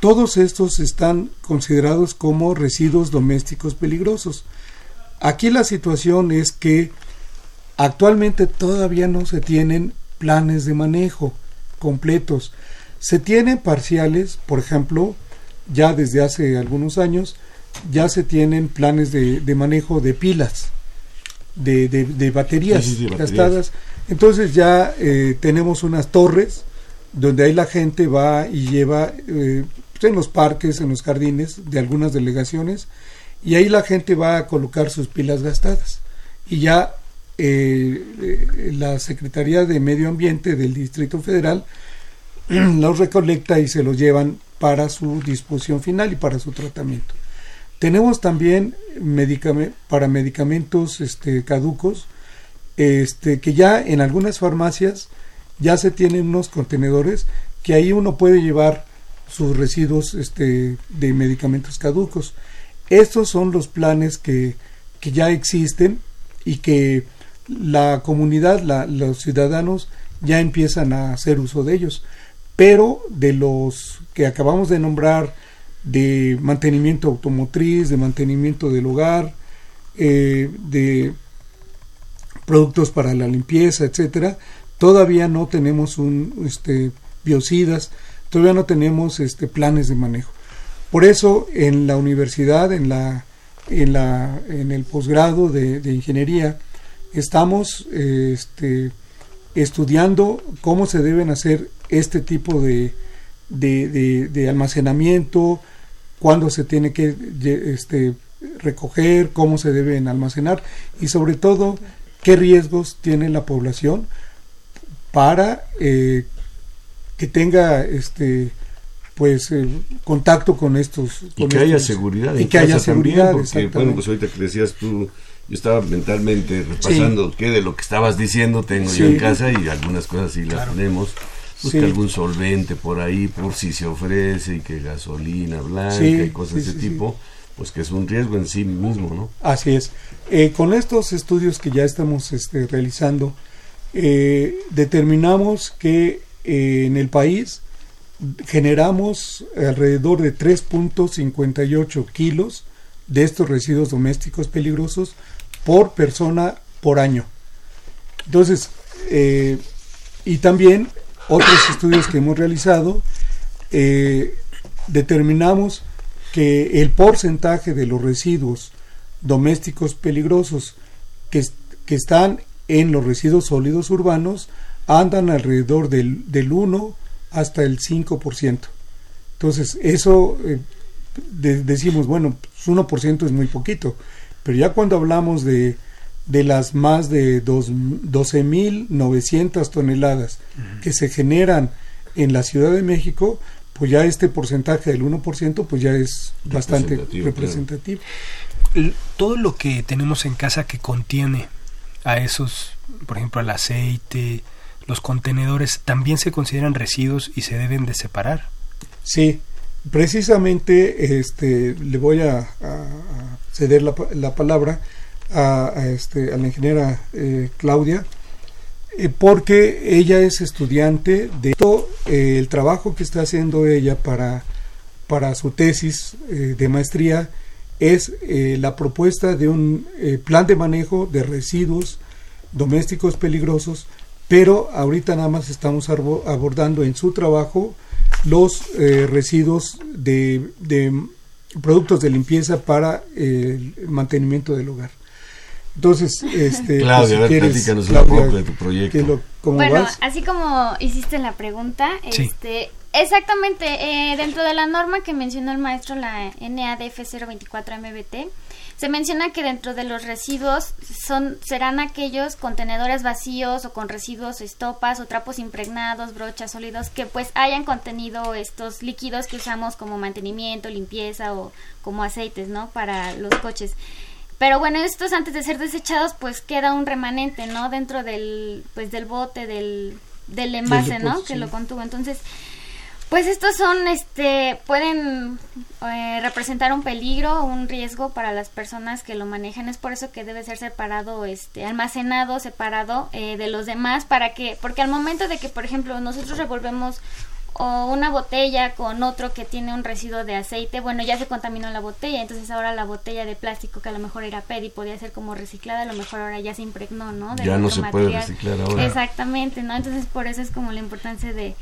Todos estos están considerados como residuos domésticos peligrosos. Aquí la situación es que actualmente todavía no se tienen planes de manejo completos. Se tienen parciales, por ejemplo, ya desde hace algunos años, ya se tienen planes de, manejo de pilas, de, baterías gastadas. Entonces ya eh, tenemos unas torres donde ahí la gente va y lleva eh, pues, en los parques, en los jardines de algunas delegaciones, y ahí la gente va a colocar sus pilas gastadas. Y ya eh, eh, la Secretaría de Medio Ambiente del Distrito Federal los recolecta y se los llevan para su disposición final y para su tratamiento. Tenemos también para medicamentos este, caducos, este, que ya en algunas farmacias ya se tienen unos contenedores que ahí uno puede llevar sus residuos este, de medicamentos caducos. Estos son los planes que, que ya existen y que la comunidad, los ciudadanos ya empiezan a hacer uso de ellos. Pero de los que acabamos de nombrar, de mantenimiento automotriz, de mantenimiento del hogar, eh, de productos para la limpieza, etcétera, todavía no tenemos un este, biocidas, todavía no tenemos este, planes de manejo. Por eso en la universidad, en, la, en, la, en el posgrado de, ingeniería, estamos este, estudiando cómo se deben hacer este tipo de, de, almacenamiento, cuándo se tiene que este, recoger, cómo se deben almacenar y sobre todo qué riesgos tiene la población para eh, que tenga este pues eh, contacto con estos y que haya seguridad y que haya seguridad porque bueno pues ahorita que decías tú yo estaba mentalmente repasando qué de lo que estabas diciendo tengo yo en casa y algunas cosas sí las tenemos pues algún solvente por ahí por si se ofrece y que gasolina blanca y cosas de ese tipo pues que es un riesgo en sí mismo no así es. Eh, con estos estudios que ya estamos este, realizando eh, determinamos que eh, en el país generamos alrededor de 3.58 kilos de estos residuos domésticos peligrosos por persona por año. Entonces, eh, y también otros estudios que hemos realizado, determinamos que el porcentaje de los residuos domésticos peligrosos que, que están en los residuos sólidos urbanos andan alrededor del, del 1 hasta el 5%. Entonces, eso eh, decimos, bueno, 1% pues, es muy poquito, pero ya cuando hablamos de, de las más de 12.900 toneladas que se generan en la Ciudad de México, pues ya este porcentaje del 1% pues ya es bastante representativo. Todo lo que tenemos en casa que contiene a esos, por ejemplo, al aceite, los contenedores, también se consideran residuos y se deben de separar. Sí, precisamente este, le voy a, ceder la, la palabra a, este, a la ingeniera eh, Claudia, eh, porque ella es estudiante de todo eh, el trabajo que está haciendo ella para, para su tesis de maestría es eh, la propuesta de un eh, plan de manejo de residuos domésticos peligrosos, pero ahorita nada más estamos abordando en su trabajo los eh, residuos de, productos de limpieza para el mantenimiento del hogar. Entonces, este, Claudia, pues, platícanos un poco de tu proyecto. bueno, así como hiciste la pregunta, este, Exactamente, eh, dentro de la norma que mencionó el maestro, la NADF 024 MBT, se menciona que dentro de los residuos son serán aquellos contenedores vacíos o con residuos estopas o trapos impregnados, brochas sólidos que pues hayan contenido estos líquidos que usamos como mantenimiento, limpieza o como aceites, ¿no? Para los coches. Pero bueno, estos antes de ser desechados, pues queda un remanente, ¿no? Dentro del, pues del bote, del, del envase, ¿no? Que lo contuvo. Entonces, pues estos son, este, pueden eh, representar un peligro, un riesgo para las personas que lo manejan. Es por eso que debe ser separado, este, almacenado, separado eh, de los demás, para que, porque al momento de que, por ejemplo, nosotros revolvemos o una botella con otro que tiene un residuo de aceite, bueno, ya se contaminó la botella, entonces ahora la botella de plástico que a lo mejor era PET y podía ser como reciclada, a lo mejor ahora ya se impregnó, ¿no? ya no se puede reciclar ahora. Exactamente, ¿no? Entonces por eso es como la importancia de,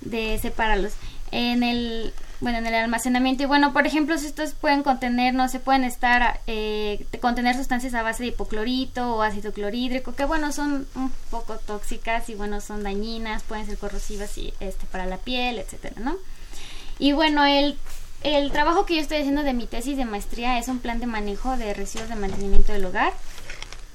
de separarlos. En el bueno, en el almacenamiento. Y bueno, por ejemplo, estos pueden contener, no se pueden estar, eh, contener sustancias a base de hipoclorito o ácido clorhídrico, que bueno, son un poco tóxicas y bueno, son dañinas, pueden ser corrosivas y este para la piel, etcétera, ¿no? Y bueno, el, el trabajo que yo estoy haciendo de mi tesis de maestría es un plan de manejo de residuos de mantenimiento del hogar,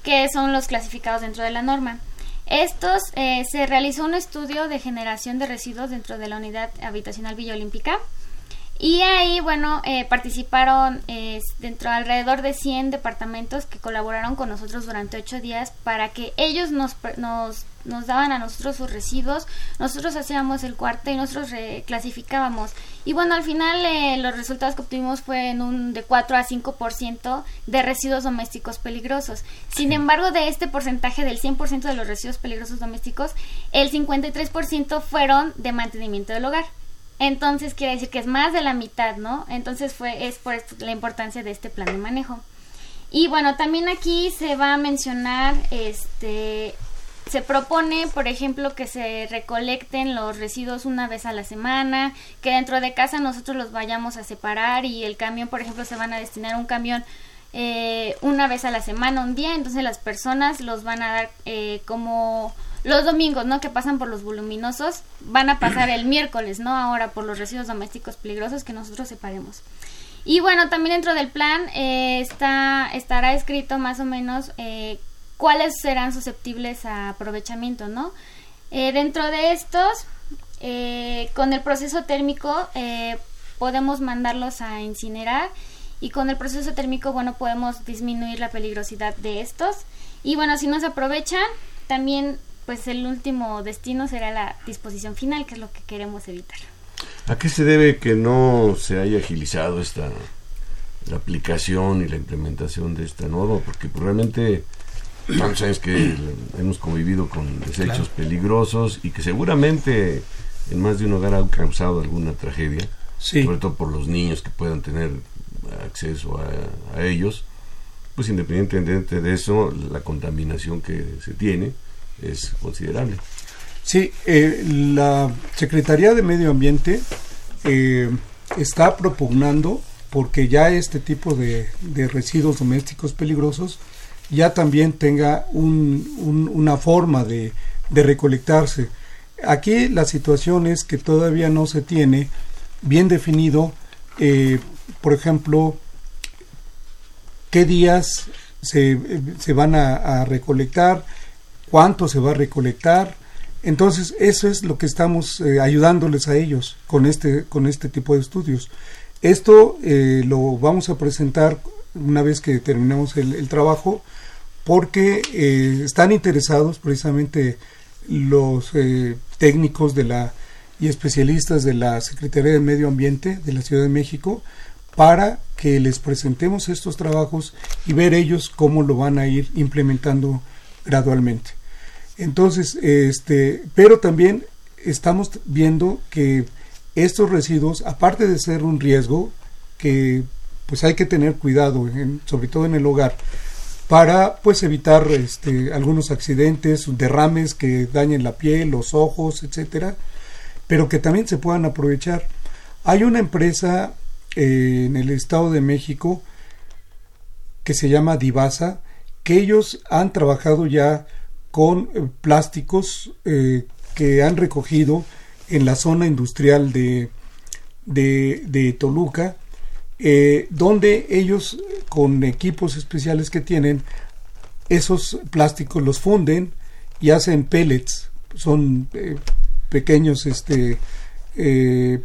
que son los clasificados dentro de la norma. Estos eh, se realizó un estudio de generación de residuos dentro de la unidad habitacional Villa Olímpica y ahí, bueno, eh, participaron eh, dentro de alrededor de 100 departamentos que colaboraron con nosotros durante ocho días para que ellos nos, nos, nos daban a nosotros sus residuos, nosotros hacíamos el cuarto y nosotros clasificábamos. Y bueno, al final eh, los resultados que obtuvimos fue en un de 4 a 5% de residuos domésticos peligrosos. Sin embargo, de este porcentaje del 100% de los residuos peligrosos domésticos, el 53% fueron de mantenimiento del hogar. Entonces quiere decir que es más de la mitad, ¿no? Entonces fue es por la importancia de este plan de manejo. Y bueno, también aquí se va a mencionar este se propone, por ejemplo, que se recolecten los residuos una vez a la semana, que dentro de casa nosotros los vayamos a separar y el camión, por ejemplo, se van a destinar un camión eh, una vez a la semana, un día, entonces las personas los van a dar eh, como los domingos, ¿no? Que pasan por los voluminosos, van a pasar el miércoles, ¿no? Ahora por los residuos domésticos peligrosos que nosotros separemos. Y bueno, también dentro del plan eh, está, estará escrito más o menos eh, cuáles serán susceptibles a aprovechamiento, ¿no? Eh, dentro de estos, con el proceso térmico podemos mandarlos a incinerar y con el proceso térmico, bueno, podemos disminuir la peligrosidad de estos. Y bueno, si no se aprovechan, también pues el último destino será la disposición final, que es lo que queremos evitar. ¿A qué se debe que no se haya agilizado esta la aplicación y la implementación de esta norma? Porque pues, realmente tantos años que hemos convivido con desechos peligrosos y que seguramente en más de un hogar han causado alguna tragedia, sobre todo por los niños que puedan tener acceso a, a ellos, pues independientemente de eso, la contaminación que se tiene, es considerable. Sí, eh, la Secretaría de Medio Ambiente eh, está propugnando, porque ya este tipo de, residuos domésticos peligrosos ya también tenga una forma de, recolectarse. Aquí la situación es que todavía no se tiene bien definido, eh, por ejemplo, qué días se, se van a recolectar, cuánto se va a recolectar. Entonces, eso es lo que estamos eh, ayudándoles a ellos con este, con este tipo de estudios. Esto eh, lo vamos a presentar una vez que terminemos el, trabajo, porque eh, están interesados precisamente los técnicos de la y especialistas de la Secretaría de Medio Ambiente de la Ciudad de México para que les presentemos estos trabajos y ver ellos cómo lo van a ir implementando gradualmente. Entonces, este, pero también estamos viendo que estos residuos, aparte de ser un riesgo, que pues hay que tener cuidado, sobre todo en el hogar, para pues evitar este, algunos accidentes, derrames que dañen la piel, los ojos, etcétera, pero que también se puedan aprovechar. Hay una empresa eh, en el Estado de México que se llama Divasa, que ellos han trabajado ya con eh, plásticos eh, que han recogido en la zona industrial de, de, Toluca, eh, donde ellos con equipos especiales que tienen, esos plásticos los funden y hacen pellets, son pequeños este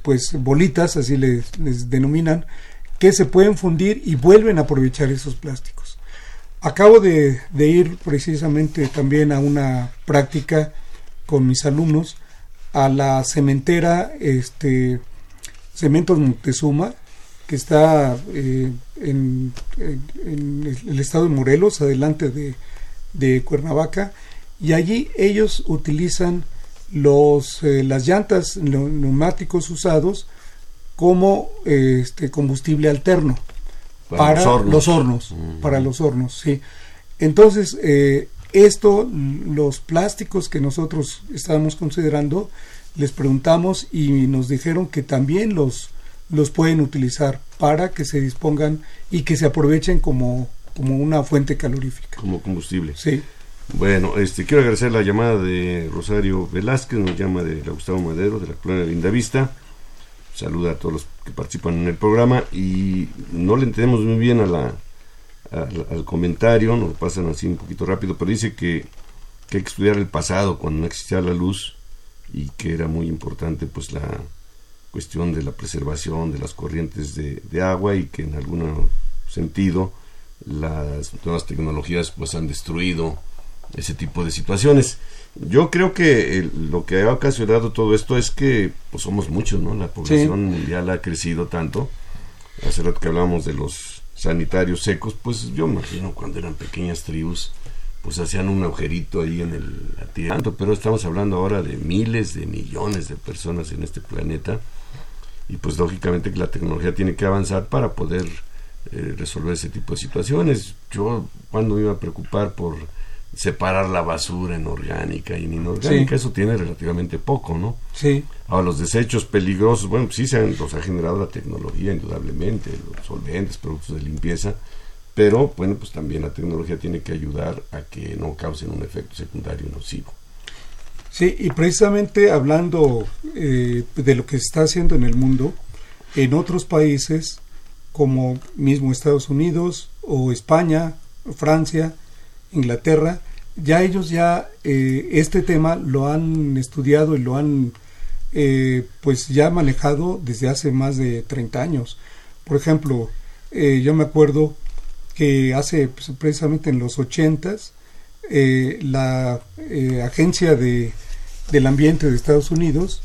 pues bolitas, así les, les denominan, que se pueden fundir y vuelven a aprovechar esos plásticos. Acabo de, ir precisamente también a una práctica con mis alumnos a la cementera este, Cementos Montezuma, que está eh, en, en, el estado de Morelos, adelante de, de Cuernavaca, y allí ellos utilizan los, eh, las llantas neumáticos usados como este combustible alterno para, los hornos, para los hornos, sí. Entonces, eh, esto, los plásticos que nosotros estábamos considerando, les preguntamos y nos dijeron que también los, los pueden utilizar para que se dispongan y que se aprovechen como, como una fuente calorífica. Como combustible. Sí. Bueno, este, quiero agradecer la llamada de Rosario Velázquez, nos llama de la Gustavo Madero, de la colonia Lindavista. Saluda a todos los que participan en el programa y no le entendemos muy bien a la, al, comentario, nos pasan así un poquito rápido, pero dice que, que, hay que estudiar el pasado cuando no existía la luz y que era muy importante pues la cuestión de la preservación de las corrientes de, de agua y que en algún sentido las nuevas tecnologías pues han destruido ese tipo de situaciones. Yo creo que lo que ha ocasionado todo esto es que pues somos muchos, ¿no? La población mundial ha crecido tanto. Hace rato que hablábamos de los sanitarios secos, pues yo me imagino cuando eran pequeñas tribus, pues hacían un agujerito ahí en el atirando, pero estamos hablando ahora de miles de millones de personas en este planeta y pues lógicamente que la tecnología tiene que avanzar para poder eh, resolver ese tipo de situaciones. Yo cuando me iba a preocupar por separar la basura en orgánica y en inorgánica, eso tiene relativamente poco, ¿no? Sí. Ahora, los desechos peligrosos, bueno, pues sí se han, los ha generado la tecnología, indudablemente, los solventes, productos de limpieza, pero bueno, pues también la tecnología tiene que ayudar a que no causen un efecto secundario nocivo. Sí, y precisamente hablando eh, de lo que se está haciendo en el mundo, en otros países como mismo Estados Unidos o España, Francia, Inglaterra, ya ellos ya eh, este tema lo han estudiado y lo han eh, pues ya manejado desde hace más de 30 años. Por ejemplo, eh, yo me acuerdo que hace pues, precisamente en los 80s la agencia de, del ambiente de Estados Unidos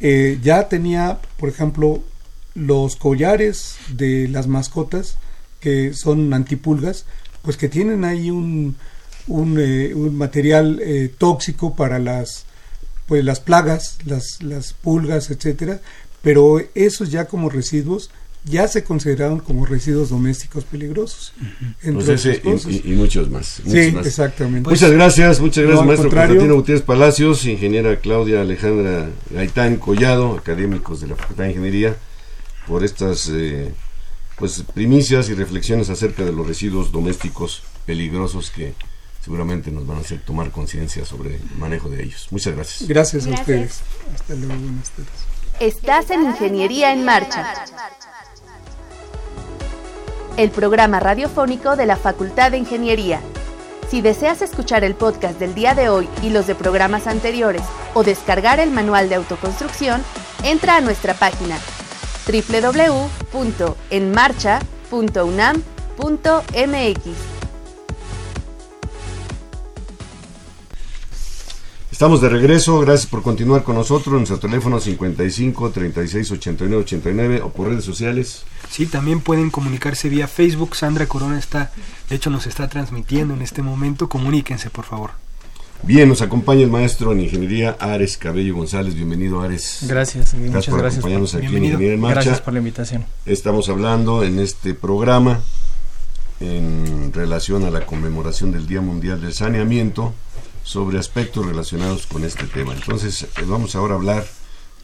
ya tenía, por ejemplo, los collares de las mascotas que son antipulgas, pues que tienen ahí un, un, eh, un material eh, tóxico para las pues las plagas, las, las pulgas, etcétera, pero esos ya como residuos ya se consideraron como residuos domésticos peligrosos. Pues y, muchos más. sí, exactamente. muchas gracias, muchas gracias, maestro Constantino Gutiérrez Palacios, ingeniera Claudia Alejandra Gaitán Collado, académicos de la Facultad de Ingeniería, por estas eh, pues primicias y reflexiones acerca de los residuos domésticos peligrosos que seguramente nos van a hacer tomar conciencia sobre el manejo de ellos. Muchas gracias. Gracias, a ustedes. Hasta luego, buenas tardes. Estás en Ingeniería en Marcha. El programa radiofónico de la Facultad de Ingeniería. Si deseas escuchar el podcast del día de hoy y los de programas anteriores o descargar el manual de autoconstrucción, entra a nuestra página www.enmarcha.unam.mx. Estamos de regreso, gracias por continuar con nosotros. Nuestro teléfono 55 36 89 89 o por redes sociales. Sí, también pueden comunicarse vía Facebook. Sandra Corona está, de hecho, nos está transmitiendo en este momento. Comuníquense, por favor. Bien, nos acompaña el maestro en ingeniería Ares Cabello González. Bienvenido, Ares. Gracias, muchas por gracias. acompañarnos aquí en Ingeniería en Marcha. Gracias por la invitación. Estamos hablando en este programa en relación a la conmemoración del Día Mundial del Saneamiento sobre aspectos relacionados con este tema. Entonces, eh, vamos ahora a hablar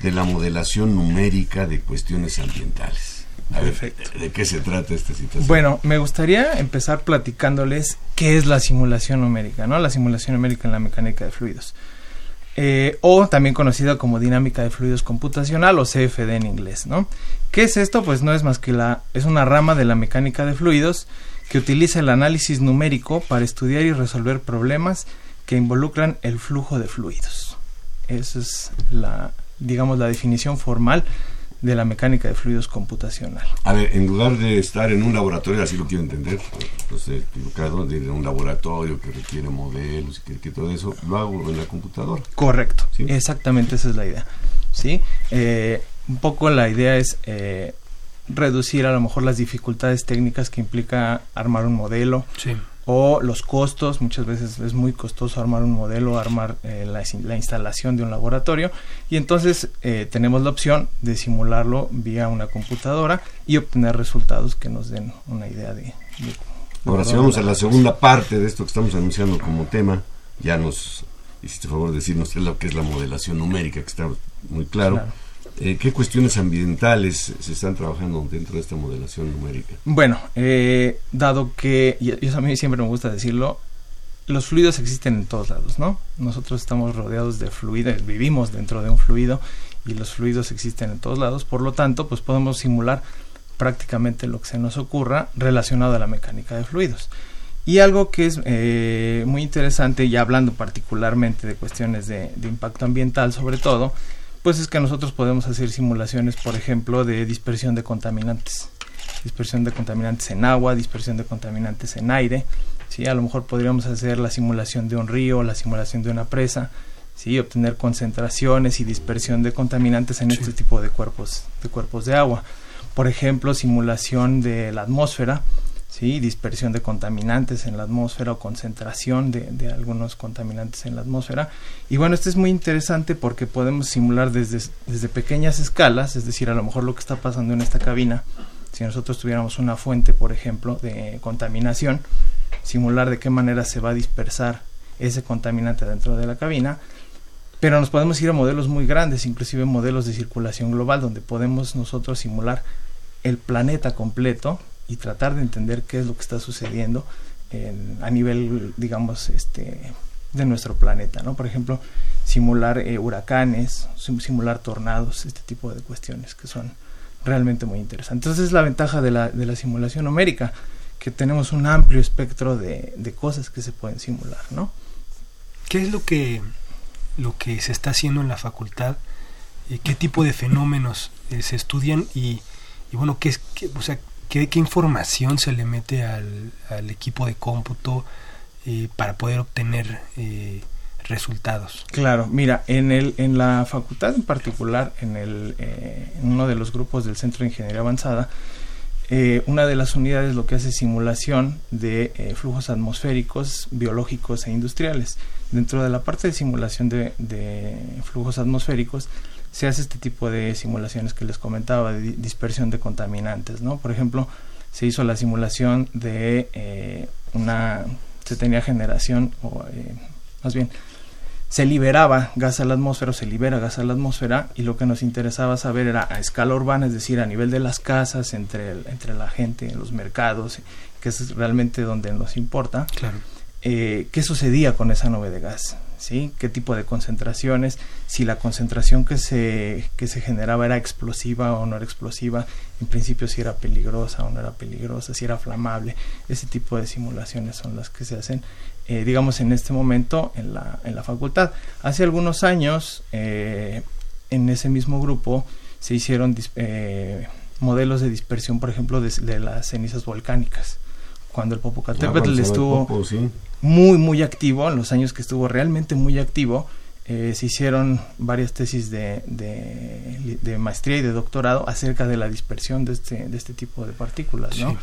de la modelación numérica de cuestiones ambientales. Perfecto. ¿de qué se trata esta situación? Bueno, me gustaría empezar platicándoles qué es la simulación numérica, ¿no? La simulación numérica en la mecánica de fluidos. Eh, o también conocida como dinámica de fluidos computacional o CFD en inglés, ¿no? ¿Qué es esto? Pues no es más que la es una rama de la mecánica de fluidos que utiliza el análisis numérico para estudiar y resolver problemas que involucran el flujo de fluidos. Esa es la, digamos, la definición formal de la mecánica de fluidos computacional. A ver, en lugar de estar en un laboratorio, así lo quiero entender, pues equivocado, de un laboratorio que requiere modelos y que, todo eso, lo hago en la computadora. Correcto, exactamente esa es la idea. ¿sí? Eh, un poco la idea es eh, reducir a lo mejor las dificultades técnicas que implica armar un modelo o los costos, muchas veces es muy costoso armar un modelo, armar eh, la, instalación de un laboratorio y entonces eh, tenemos la opción de simularlo vía una computadora y obtener resultados que nos den una idea de... Ahora, si vamos a la segunda parte de esto que estamos anunciando como tema, ya nos hiciste favor de decirnos lo que es la modelación numérica, que está muy claro. Eh, ¿Qué cuestiones ambientales se están trabajando dentro de esta modelación numérica? Bueno, eh, dado que, y, eso a mí siempre me gusta decirlo, los fluidos existen en todos lados, ¿no? Nosotros estamos rodeados de fluidos, vivimos dentro de un fluido y los fluidos existen en todos lados, por lo tanto, pues podemos simular prácticamente lo que se nos ocurra relacionado a la mecánica de fluidos. Y algo que es eh, muy interesante, ya hablando particularmente de cuestiones de impacto ambiental sobre todo, pues es que nosotros podemos hacer simulaciones, por ejemplo, de dispersión de contaminantes. Dispersión de contaminantes en agua, dispersión de contaminantes en aire. ¿sí? A lo mejor podríamos hacer la simulación de un río, la simulación de una presa, ¿sí? obtener concentraciones y dispersión de contaminantes en este tipo de cuerpos, de cuerpos de agua. Por ejemplo, simulación de la atmósfera, dispersión de contaminantes en la atmósfera o concentración de, algunos contaminantes en la atmósfera. Y bueno, esto es muy interesante porque podemos simular desde, desde pequeñas escalas, es decir, a lo mejor lo que está pasando en esta cabina, si nosotros tuviéramos una fuente, por ejemplo, de contaminación, simular de qué manera se va a dispersar ese contaminante dentro de la cabina, pero nos podemos ir a modelos muy grandes, inclusive modelos de circulación global, donde podemos nosotros simular el planeta completo y tratar de entender qué es lo que está sucediendo a nivel, digamos, este, de nuestro planeta, ¿no? Por ejemplo, simular eh, huracanes, simular tornados, este tipo de cuestiones que son realmente muy interesantes. Entonces es la ventaja de la, de la simulación numérica, que tenemos un amplio espectro de, de cosas que se pueden simular, ¿no? ¿Qué es lo que, lo que se está haciendo en la facultad? Eh, ¿Qué tipo de fenómenos eh, se estudian? Y, bueno, ¿qué es, o sea, ¿Qué, información se le mete al, equipo de cómputo eh, para poder obtener eh, resultados? Claro, mira, en, el, en la facultad en particular, en, el, eh, en uno de los grupos del Centro de Ingeniería Avanzada, una de las unidades lo que hace es simulación de flujos atmosféricos, biológicos e industriales. Dentro de la parte de simulación de, de flujos atmosféricos, se hace este tipo de simulaciones que les comentaba, de dispersión de contaminantes, ¿no? Por ejemplo, se hizo la simulación de eh, una, se tenía generación, o eh, más bien, se liberaba gas a la atmósfera o se libera gas a la atmósfera y lo que nos interesaba saber era a escala urbana, es decir, a nivel de las casas, entre, entre la gente, en los mercados, que es realmente donde nos importa, claro. Eh, qué sucedía con esa nube de gas. ¿Sí? qué tipo de concentraciones, si la concentración que se, que se generaba era explosiva o no era explosiva, en principio si era peligrosa o no era peligrosa, si era flamable, ese tipo de simulaciones son las que se hacen, eh, digamos, en este momento en la, en la facultad. Hace algunos años, eh, en ese mismo grupo, se hicieron eh, modelos de dispersión, por ejemplo, de, las cenizas volcánicas. Cuando el Popocatépetl estuvo muy, muy activo, en los años que estuvo realmente muy activo, eh, se hicieron varias tesis de, de, maestría y de doctorado acerca de la dispersión de este, de este tipo de partículas, ¿no?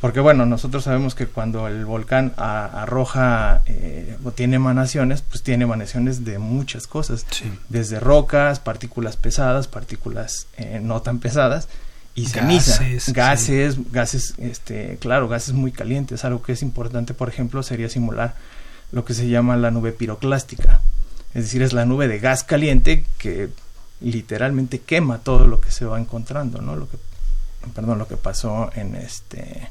Porque bueno, nosotros sabemos que cuando el volcán arroja eh, o tiene emanaciones, pues tiene emanaciones de muchas cosas, desde rocas, partículas pesadas, partículas eh, no tan pesadas, y ceniza, gases, gases, gases, este, claro, gases muy calientes. Algo que es importante, por ejemplo, sería simular lo que se llama la nube piroclástica. Es decir, es la nube de gas caliente que literalmente quema todo lo que se va encontrando, ¿no? Lo que, perdón, lo que pasó en este,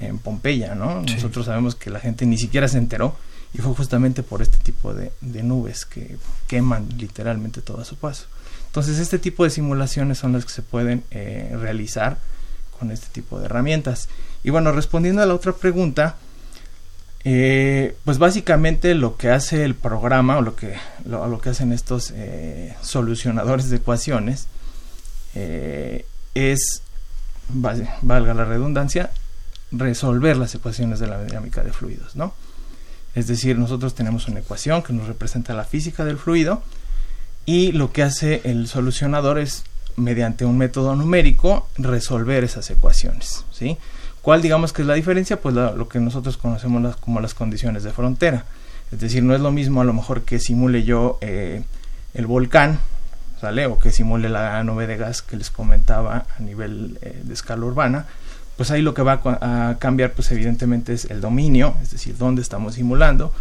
en Pompeya, ¿no? Nosotros sabemos que la gente ni siquiera se enteró y fue justamente por este tipo de, de nubes que queman literalmente todo a su paso. Entonces este tipo de simulaciones son las que se pueden eh, realizar con este tipo de herramientas. Y bueno, respondiendo a la otra pregunta, eh, pues básicamente lo que hace el programa o lo que, lo, que hacen estos eh, solucionadores de ecuaciones es, valga la redundancia, resolver las ecuaciones de la dinámica de fluidos, ¿no? Es decir, nosotros tenemos una ecuación que nos representa la física del fluido y lo que hace el solucionador es, mediante un método numérico, resolver esas ecuaciones, ¿sí? ¿Cuál digamos que es la diferencia? Pues lo que nosotros conocemos como las condiciones de frontera. Es decir, no es lo mismo a lo mejor que simule yo eh, el volcán, ¿sale? O que simule la nube de gas que les comentaba a nivel eh, de escala urbana. Pues ahí lo que va a cambiar, pues evidentemente es el dominio, es decir, dónde estamos simulando,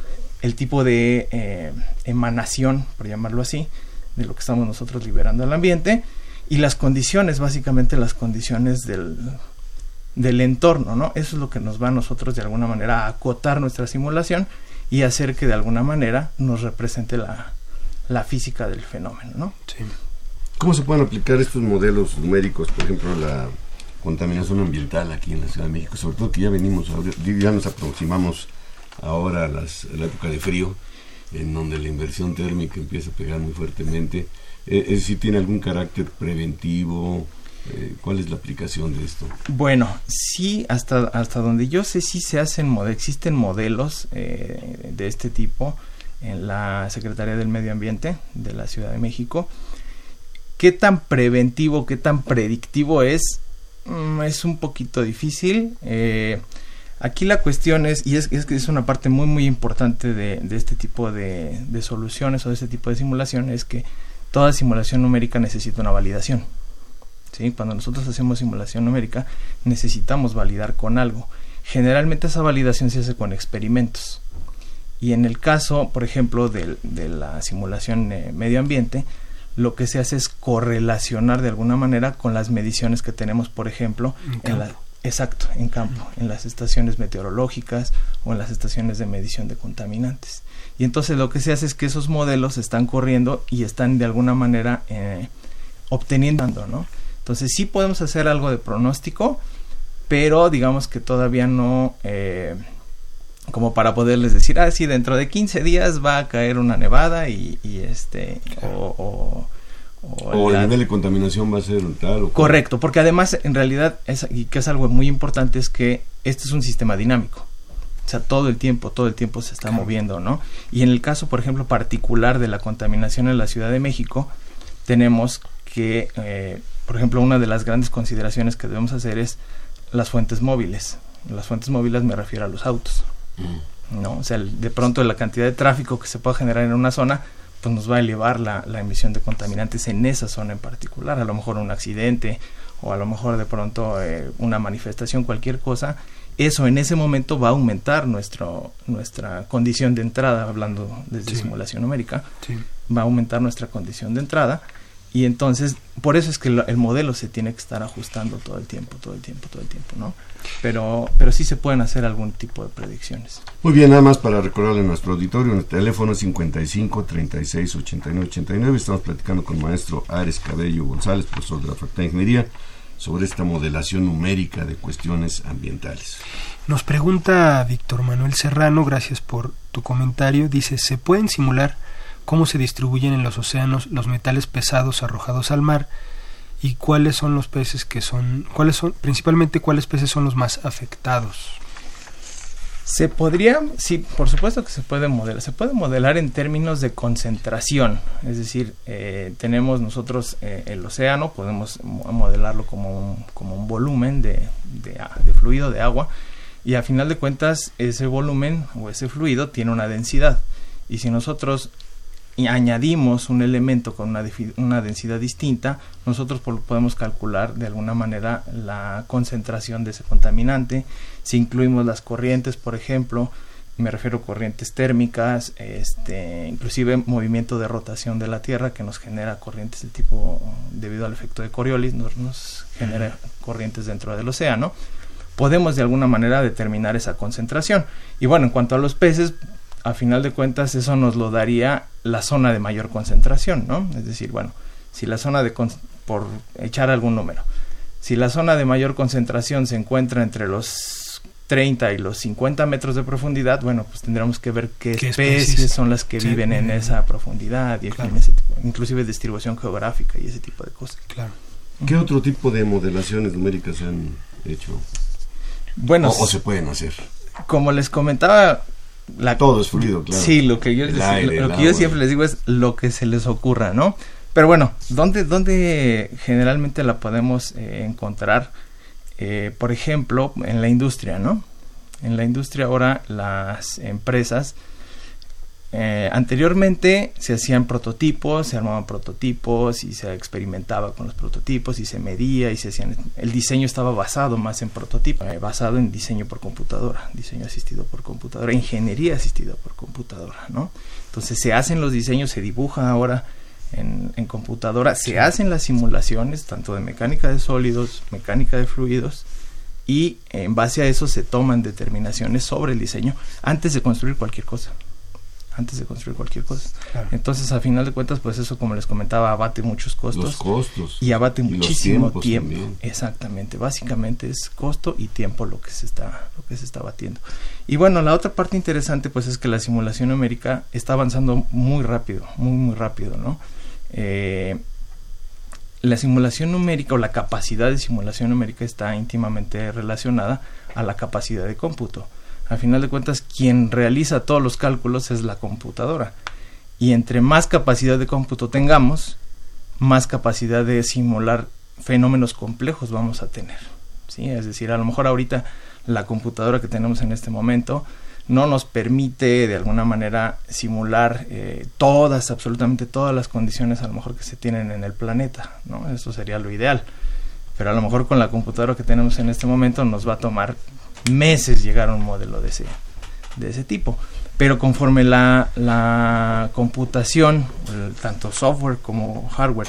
el tipo de eh, emanación, por llamarlo así, de lo que estamos nosotros liberando al ambiente, y las condiciones, básicamente las condiciones del, del entorno, ¿no? Eso es lo que nos va a nosotros de alguna manera a acotar nuestra simulación y hacer que de alguna manera nos represente la, la física del fenómeno, ¿no? Sí. ¿Cómo se pueden aplicar estos modelos numéricos, por ejemplo, la contaminación ambiental aquí en la Ciudad de México? Sobre todo que ya venimos, ya nos aproximamos ahora a, las, la época de frío, en donde la inversión térmica empieza a pegar muy fuertemente. Eh, es decir, ¿tiene algún carácter preventivo? Eh, ¿Cuál es la aplicación de esto? Bueno, sí, hasta, hasta donde yo sé, sí se hacen, existen modelos eh, de este tipo en la Secretaría del Medio Ambiente de la Ciudad de México. ¿Qué tan preventivo, qué tan predictivo es? Mm, es un poquito difícil. Eh, aquí la cuestión es, y es, es que es una parte muy muy importante de, de este tipo de, de, soluciones o de este tipo de simulación, es que toda simulación numérica necesita una validación. ¿sí? Cuando nosotros hacemos simulación numérica necesitamos validar con algo. Generalmente esa validación se hace con experimentos. Y en el caso, por ejemplo, de, la simulación eh, medio ambiente, lo que se hace es correlacionar de alguna manera con las mediciones que tenemos, por ejemplo, en, la, exacto, en campo, en las estaciones meteorológicas o en las estaciones de medición de contaminantes. Y entonces lo que se hace es que esos modelos están corriendo y están de alguna manera eh, obteniendo, ¿no? Entonces sí podemos hacer algo de pronóstico, pero digamos que todavía no... Eh, como para poderles decir, ah, sí, dentro de 15 días va a caer una nevada y, este, o, o, el nivel de contaminación va a ser tal o Correcto, porque además, en realidad, es, y que es algo muy importante, es que este es un sistema dinámico. O sea, todo el tiempo, todo el tiempo se está moviendo, ¿no? Y en el caso, por ejemplo, particular de la contaminación en la Ciudad de México, tenemos que eh, por ejemplo, una de las grandes consideraciones que debemos hacer es las fuentes móviles. Las fuentes móviles me refiero a los autos. Mm. ¿no? O sea, de pronto la cantidad de tráfico que se pueda generar en una zona, pues nos va a elevar la, emisión de contaminantes en esa zona en particular. A lo mejor un accidente o a lo mejor de pronto eh, una manifestación, cualquier cosa. Eso en ese momento va a aumentar nuestro, nuestra condición de entrada, hablando desde simulación numérica, va a aumentar nuestra condición de entrada y entonces, por eso es que el modelo se tiene que estar ajustando todo el tiempo, todo el tiempo, todo el tiempo, ¿no? Pero, pero sí se pueden hacer algún tipo de predicciones. Muy bien, nada más para recordarle a nuestro auditorio, el teléfono 55 36 89 89. Estamos platicando con el maestro Ares Cabello González, profesor de la Facultad de Ingeniería, sobre esta modelación numérica de cuestiones ambientales. Nos pregunta Víctor Manuel Serrano, gracias por tu comentario, dice, ¿se pueden simular cómo se distribuyen en los océanos los metales pesados arrojados al mar y cuáles son los peces que son, cuáles son, principalmente cuáles peces son los más afectados. Se podría, sí, por supuesto que se puede modelar. Se puede modelar en términos de concentración. Es decir, eh, tenemos nosotros eh, el océano, podemos modelarlo como un, como un volumen de, de, de, fluido, de agua, y a final de cuentas ese volumen o ese fluido tiene una densidad. Y si nosotros y añadimos un elemento con una, una densidad distinta, nosotros podemos calcular de alguna manera la concentración de ese contaminante. Si incluimos las corrientes, por ejemplo, me refiero a corrientes térmicas, este, inclusive movimiento de rotación de la Tierra que nos genera corrientes de tipo, debido al efecto de Coriolis, nos, nos genera corrientes dentro del océano, podemos de alguna manera determinar esa concentración. Y bueno, en cuanto a los peces, a final de cuentas eso nos lo daría la zona de mayor concentración, ¿no? Es decir, bueno, si la zona de, por echar algún número, Si la zona de mayor concentración se encuentra entre los 30 y los 50 metros de profundidad, bueno, pues tendremos que ver qué, ¿Qué especies, especies? son las que Sí. viven en esa profundidad, y en Claro. fin, ese tipo- inclusive distribución geográfica y ese tipo de cosas. Claro. ¿Qué otro tipo de modelaciones numéricas se han hecho? Bueno, o, o se pueden hacer. como les comentaba, la, Todo es fluido, claro. Sí, lo que yo, El les- aire, lo, el que yo agua. siempre les digo es lo que se les ocurra, ¿no? Pero bueno, ¿dónde, dónde generalmente la podemos eh, encontrar? Eh, por ejemplo, en la industria, ¿no? En la industria ahora las empresas eh, anteriormente se hacían prototipos, se armaban prototipos y se experimentaba con los prototipos y se medía y se hacían... El diseño estaba basado más en prototipo, eh, basado en diseño por computadora, diseño asistido por computadora, ingeniería asistida por computadora, ¿no? Entonces se hacen los diseños, se dibujan ahora en, en computadora, se hacen las simulaciones tanto de mecánica de sólidos, mecánica de fluidos y en base a eso se toman determinaciones sobre el diseño antes de construir cualquier cosa antes de construir cualquier cosa. Claro. Entonces, a final de cuentas, pues eso, como les comentaba, abate muchos costos. Los costos. Y abate Y muchísimo tiempo. también. Exactamente. Básicamente es costo y tiempo lo que se está, lo que se está batiendo. Y bueno, la otra parte interesante, pues, es que la simulación numérica está avanzando muy rápido, muy, muy rápido, ¿no? Eh, la simulación numérica o la capacidad de simulación numérica está íntimamente relacionada a la capacidad de cómputo. Al final de cuentas, quien realiza todos los cálculos es la computadora. Y entre más capacidad de cómputo tengamos, más capacidad de simular fenómenos complejos vamos a tener. ¿sí? Es decir, a lo mejor ahorita la computadora que tenemos en este momento no nos permite de alguna manera simular eh, todas, absolutamente todas las condiciones a lo mejor que se tienen en el planeta, ¿no? Eso sería lo ideal. Pero a lo mejor con la computadora que tenemos en este momento nos va a tomar meses llegar a un modelo de ese, de ese tipo. Pero conforme la, la computación, el- tanto software como hardware,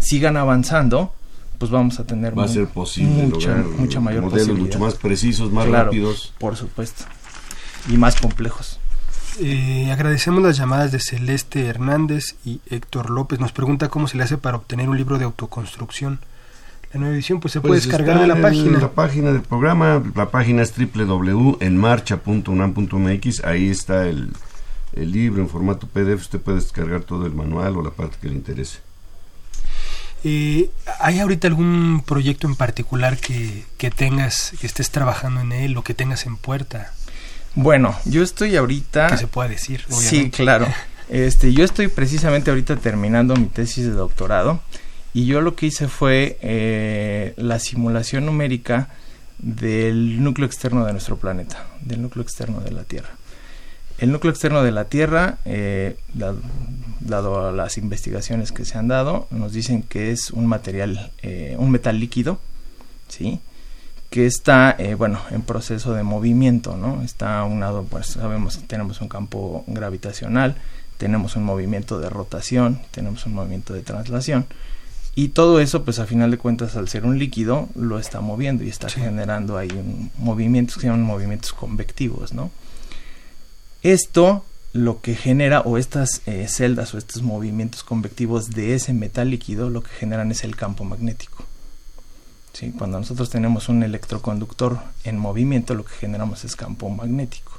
sigan avanzando, pues vamos a tener Va a mu- ser posible mucha, lograr mucha mayor modelos posibilidad. mucho más precisos, más Claro, rápidos. Por supuesto. Y más complejos. Eh, agradecemos las llamadas de Celeste Hernández y Héctor López. Nos pregunta cómo se le hace para obtener un libro de autoconstrucción. La nueva edición pues se puede Pues descargar de la en página. La página del programa, la página es www.enmarcha.unam.mx, ahí está el, el libro en formato PDF, usted puede descargar todo el manual o la parte que le interese. Eh, ¿Hay ahorita algún proyecto en particular que, que tengas, que estés trabajando en él o que tengas en puerta? Bueno, yo estoy ahorita... Que se pueda decir. Sí, claro. Este, yo estoy precisamente ahorita terminando mi tesis de doctorado y yo lo que hice fue eh, la simulación numérica del núcleo externo de nuestro planeta, del núcleo externo de la Tierra. El núcleo externo de la Tierra, eh, dado, dado las investigaciones que se han dado, nos dicen que es un material, eh, un metal líquido, ¿sí? que está, eh, bueno, en proceso de movimiento, ¿no? Está aunado, pues sabemos que tenemos un campo gravitacional, tenemos un movimiento de rotación, tenemos un movimiento de traslación, y todo eso, pues a final de cuentas, al ser un líquido, lo está moviendo y está Sí. generando ahí un movimientos que se llaman movimientos convectivos, ¿no? Esto lo que genera, o estas eh, celdas o estos movimientos convectivos de ese metal líquido, lo que generan es el campo magnético. ¿sí? Cuando nosotros tenemos un electroconductor en movimiento, lo que generamos es campo magnético.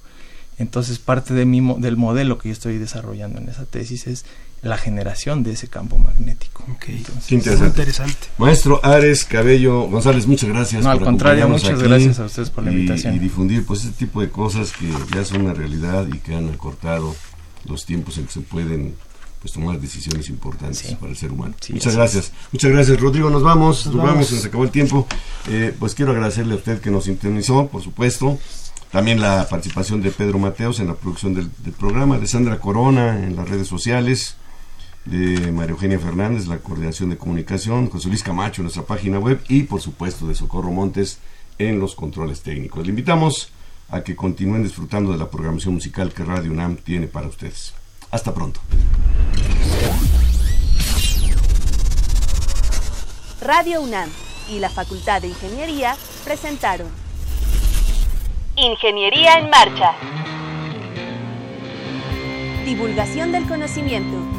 Entonces, parte de mi mo- del modelo que yo estoy desarrollando en esa tesis es la generación de ese campo magnético. Ok. Entonces, Qué Muy interesante. interesante. Maestro Ares Cabello González, muchas gracias. No, al por contrario, muchas gracias a ustedes por la invitación. Y, difundir pues este tipo de cosas que ya son una realidad y que han acortado los tiempos en que se pueden pues tomar decisiones importantes Sí. para el ser humano. Sí, muchas gracias. Muchas gracias, Rodrigo. Nos vamos, nos, vamos. se nos acabó el tiempo. Eh, pues quiero agradecerle a usted que nos sintonizó, por supuesto. También la participación de Pedro Mateos en la producción del, del programa, de Sandra Corona en las redes sociales, de María Eugenia Fernández, la coordinación de comunicación, José Luis Camacho en nuestra página web y por supuesto de Socorro Montes en los controles técnicos. Le invitamos a que continúen disfrutando de la programación musical que Radio UNAM tiene para ustedes. Hasta pronto. Radio UNAM y la Facultad de Ingeniería presentaron Ingeniería en Marcha. Divulgación del conocimiento.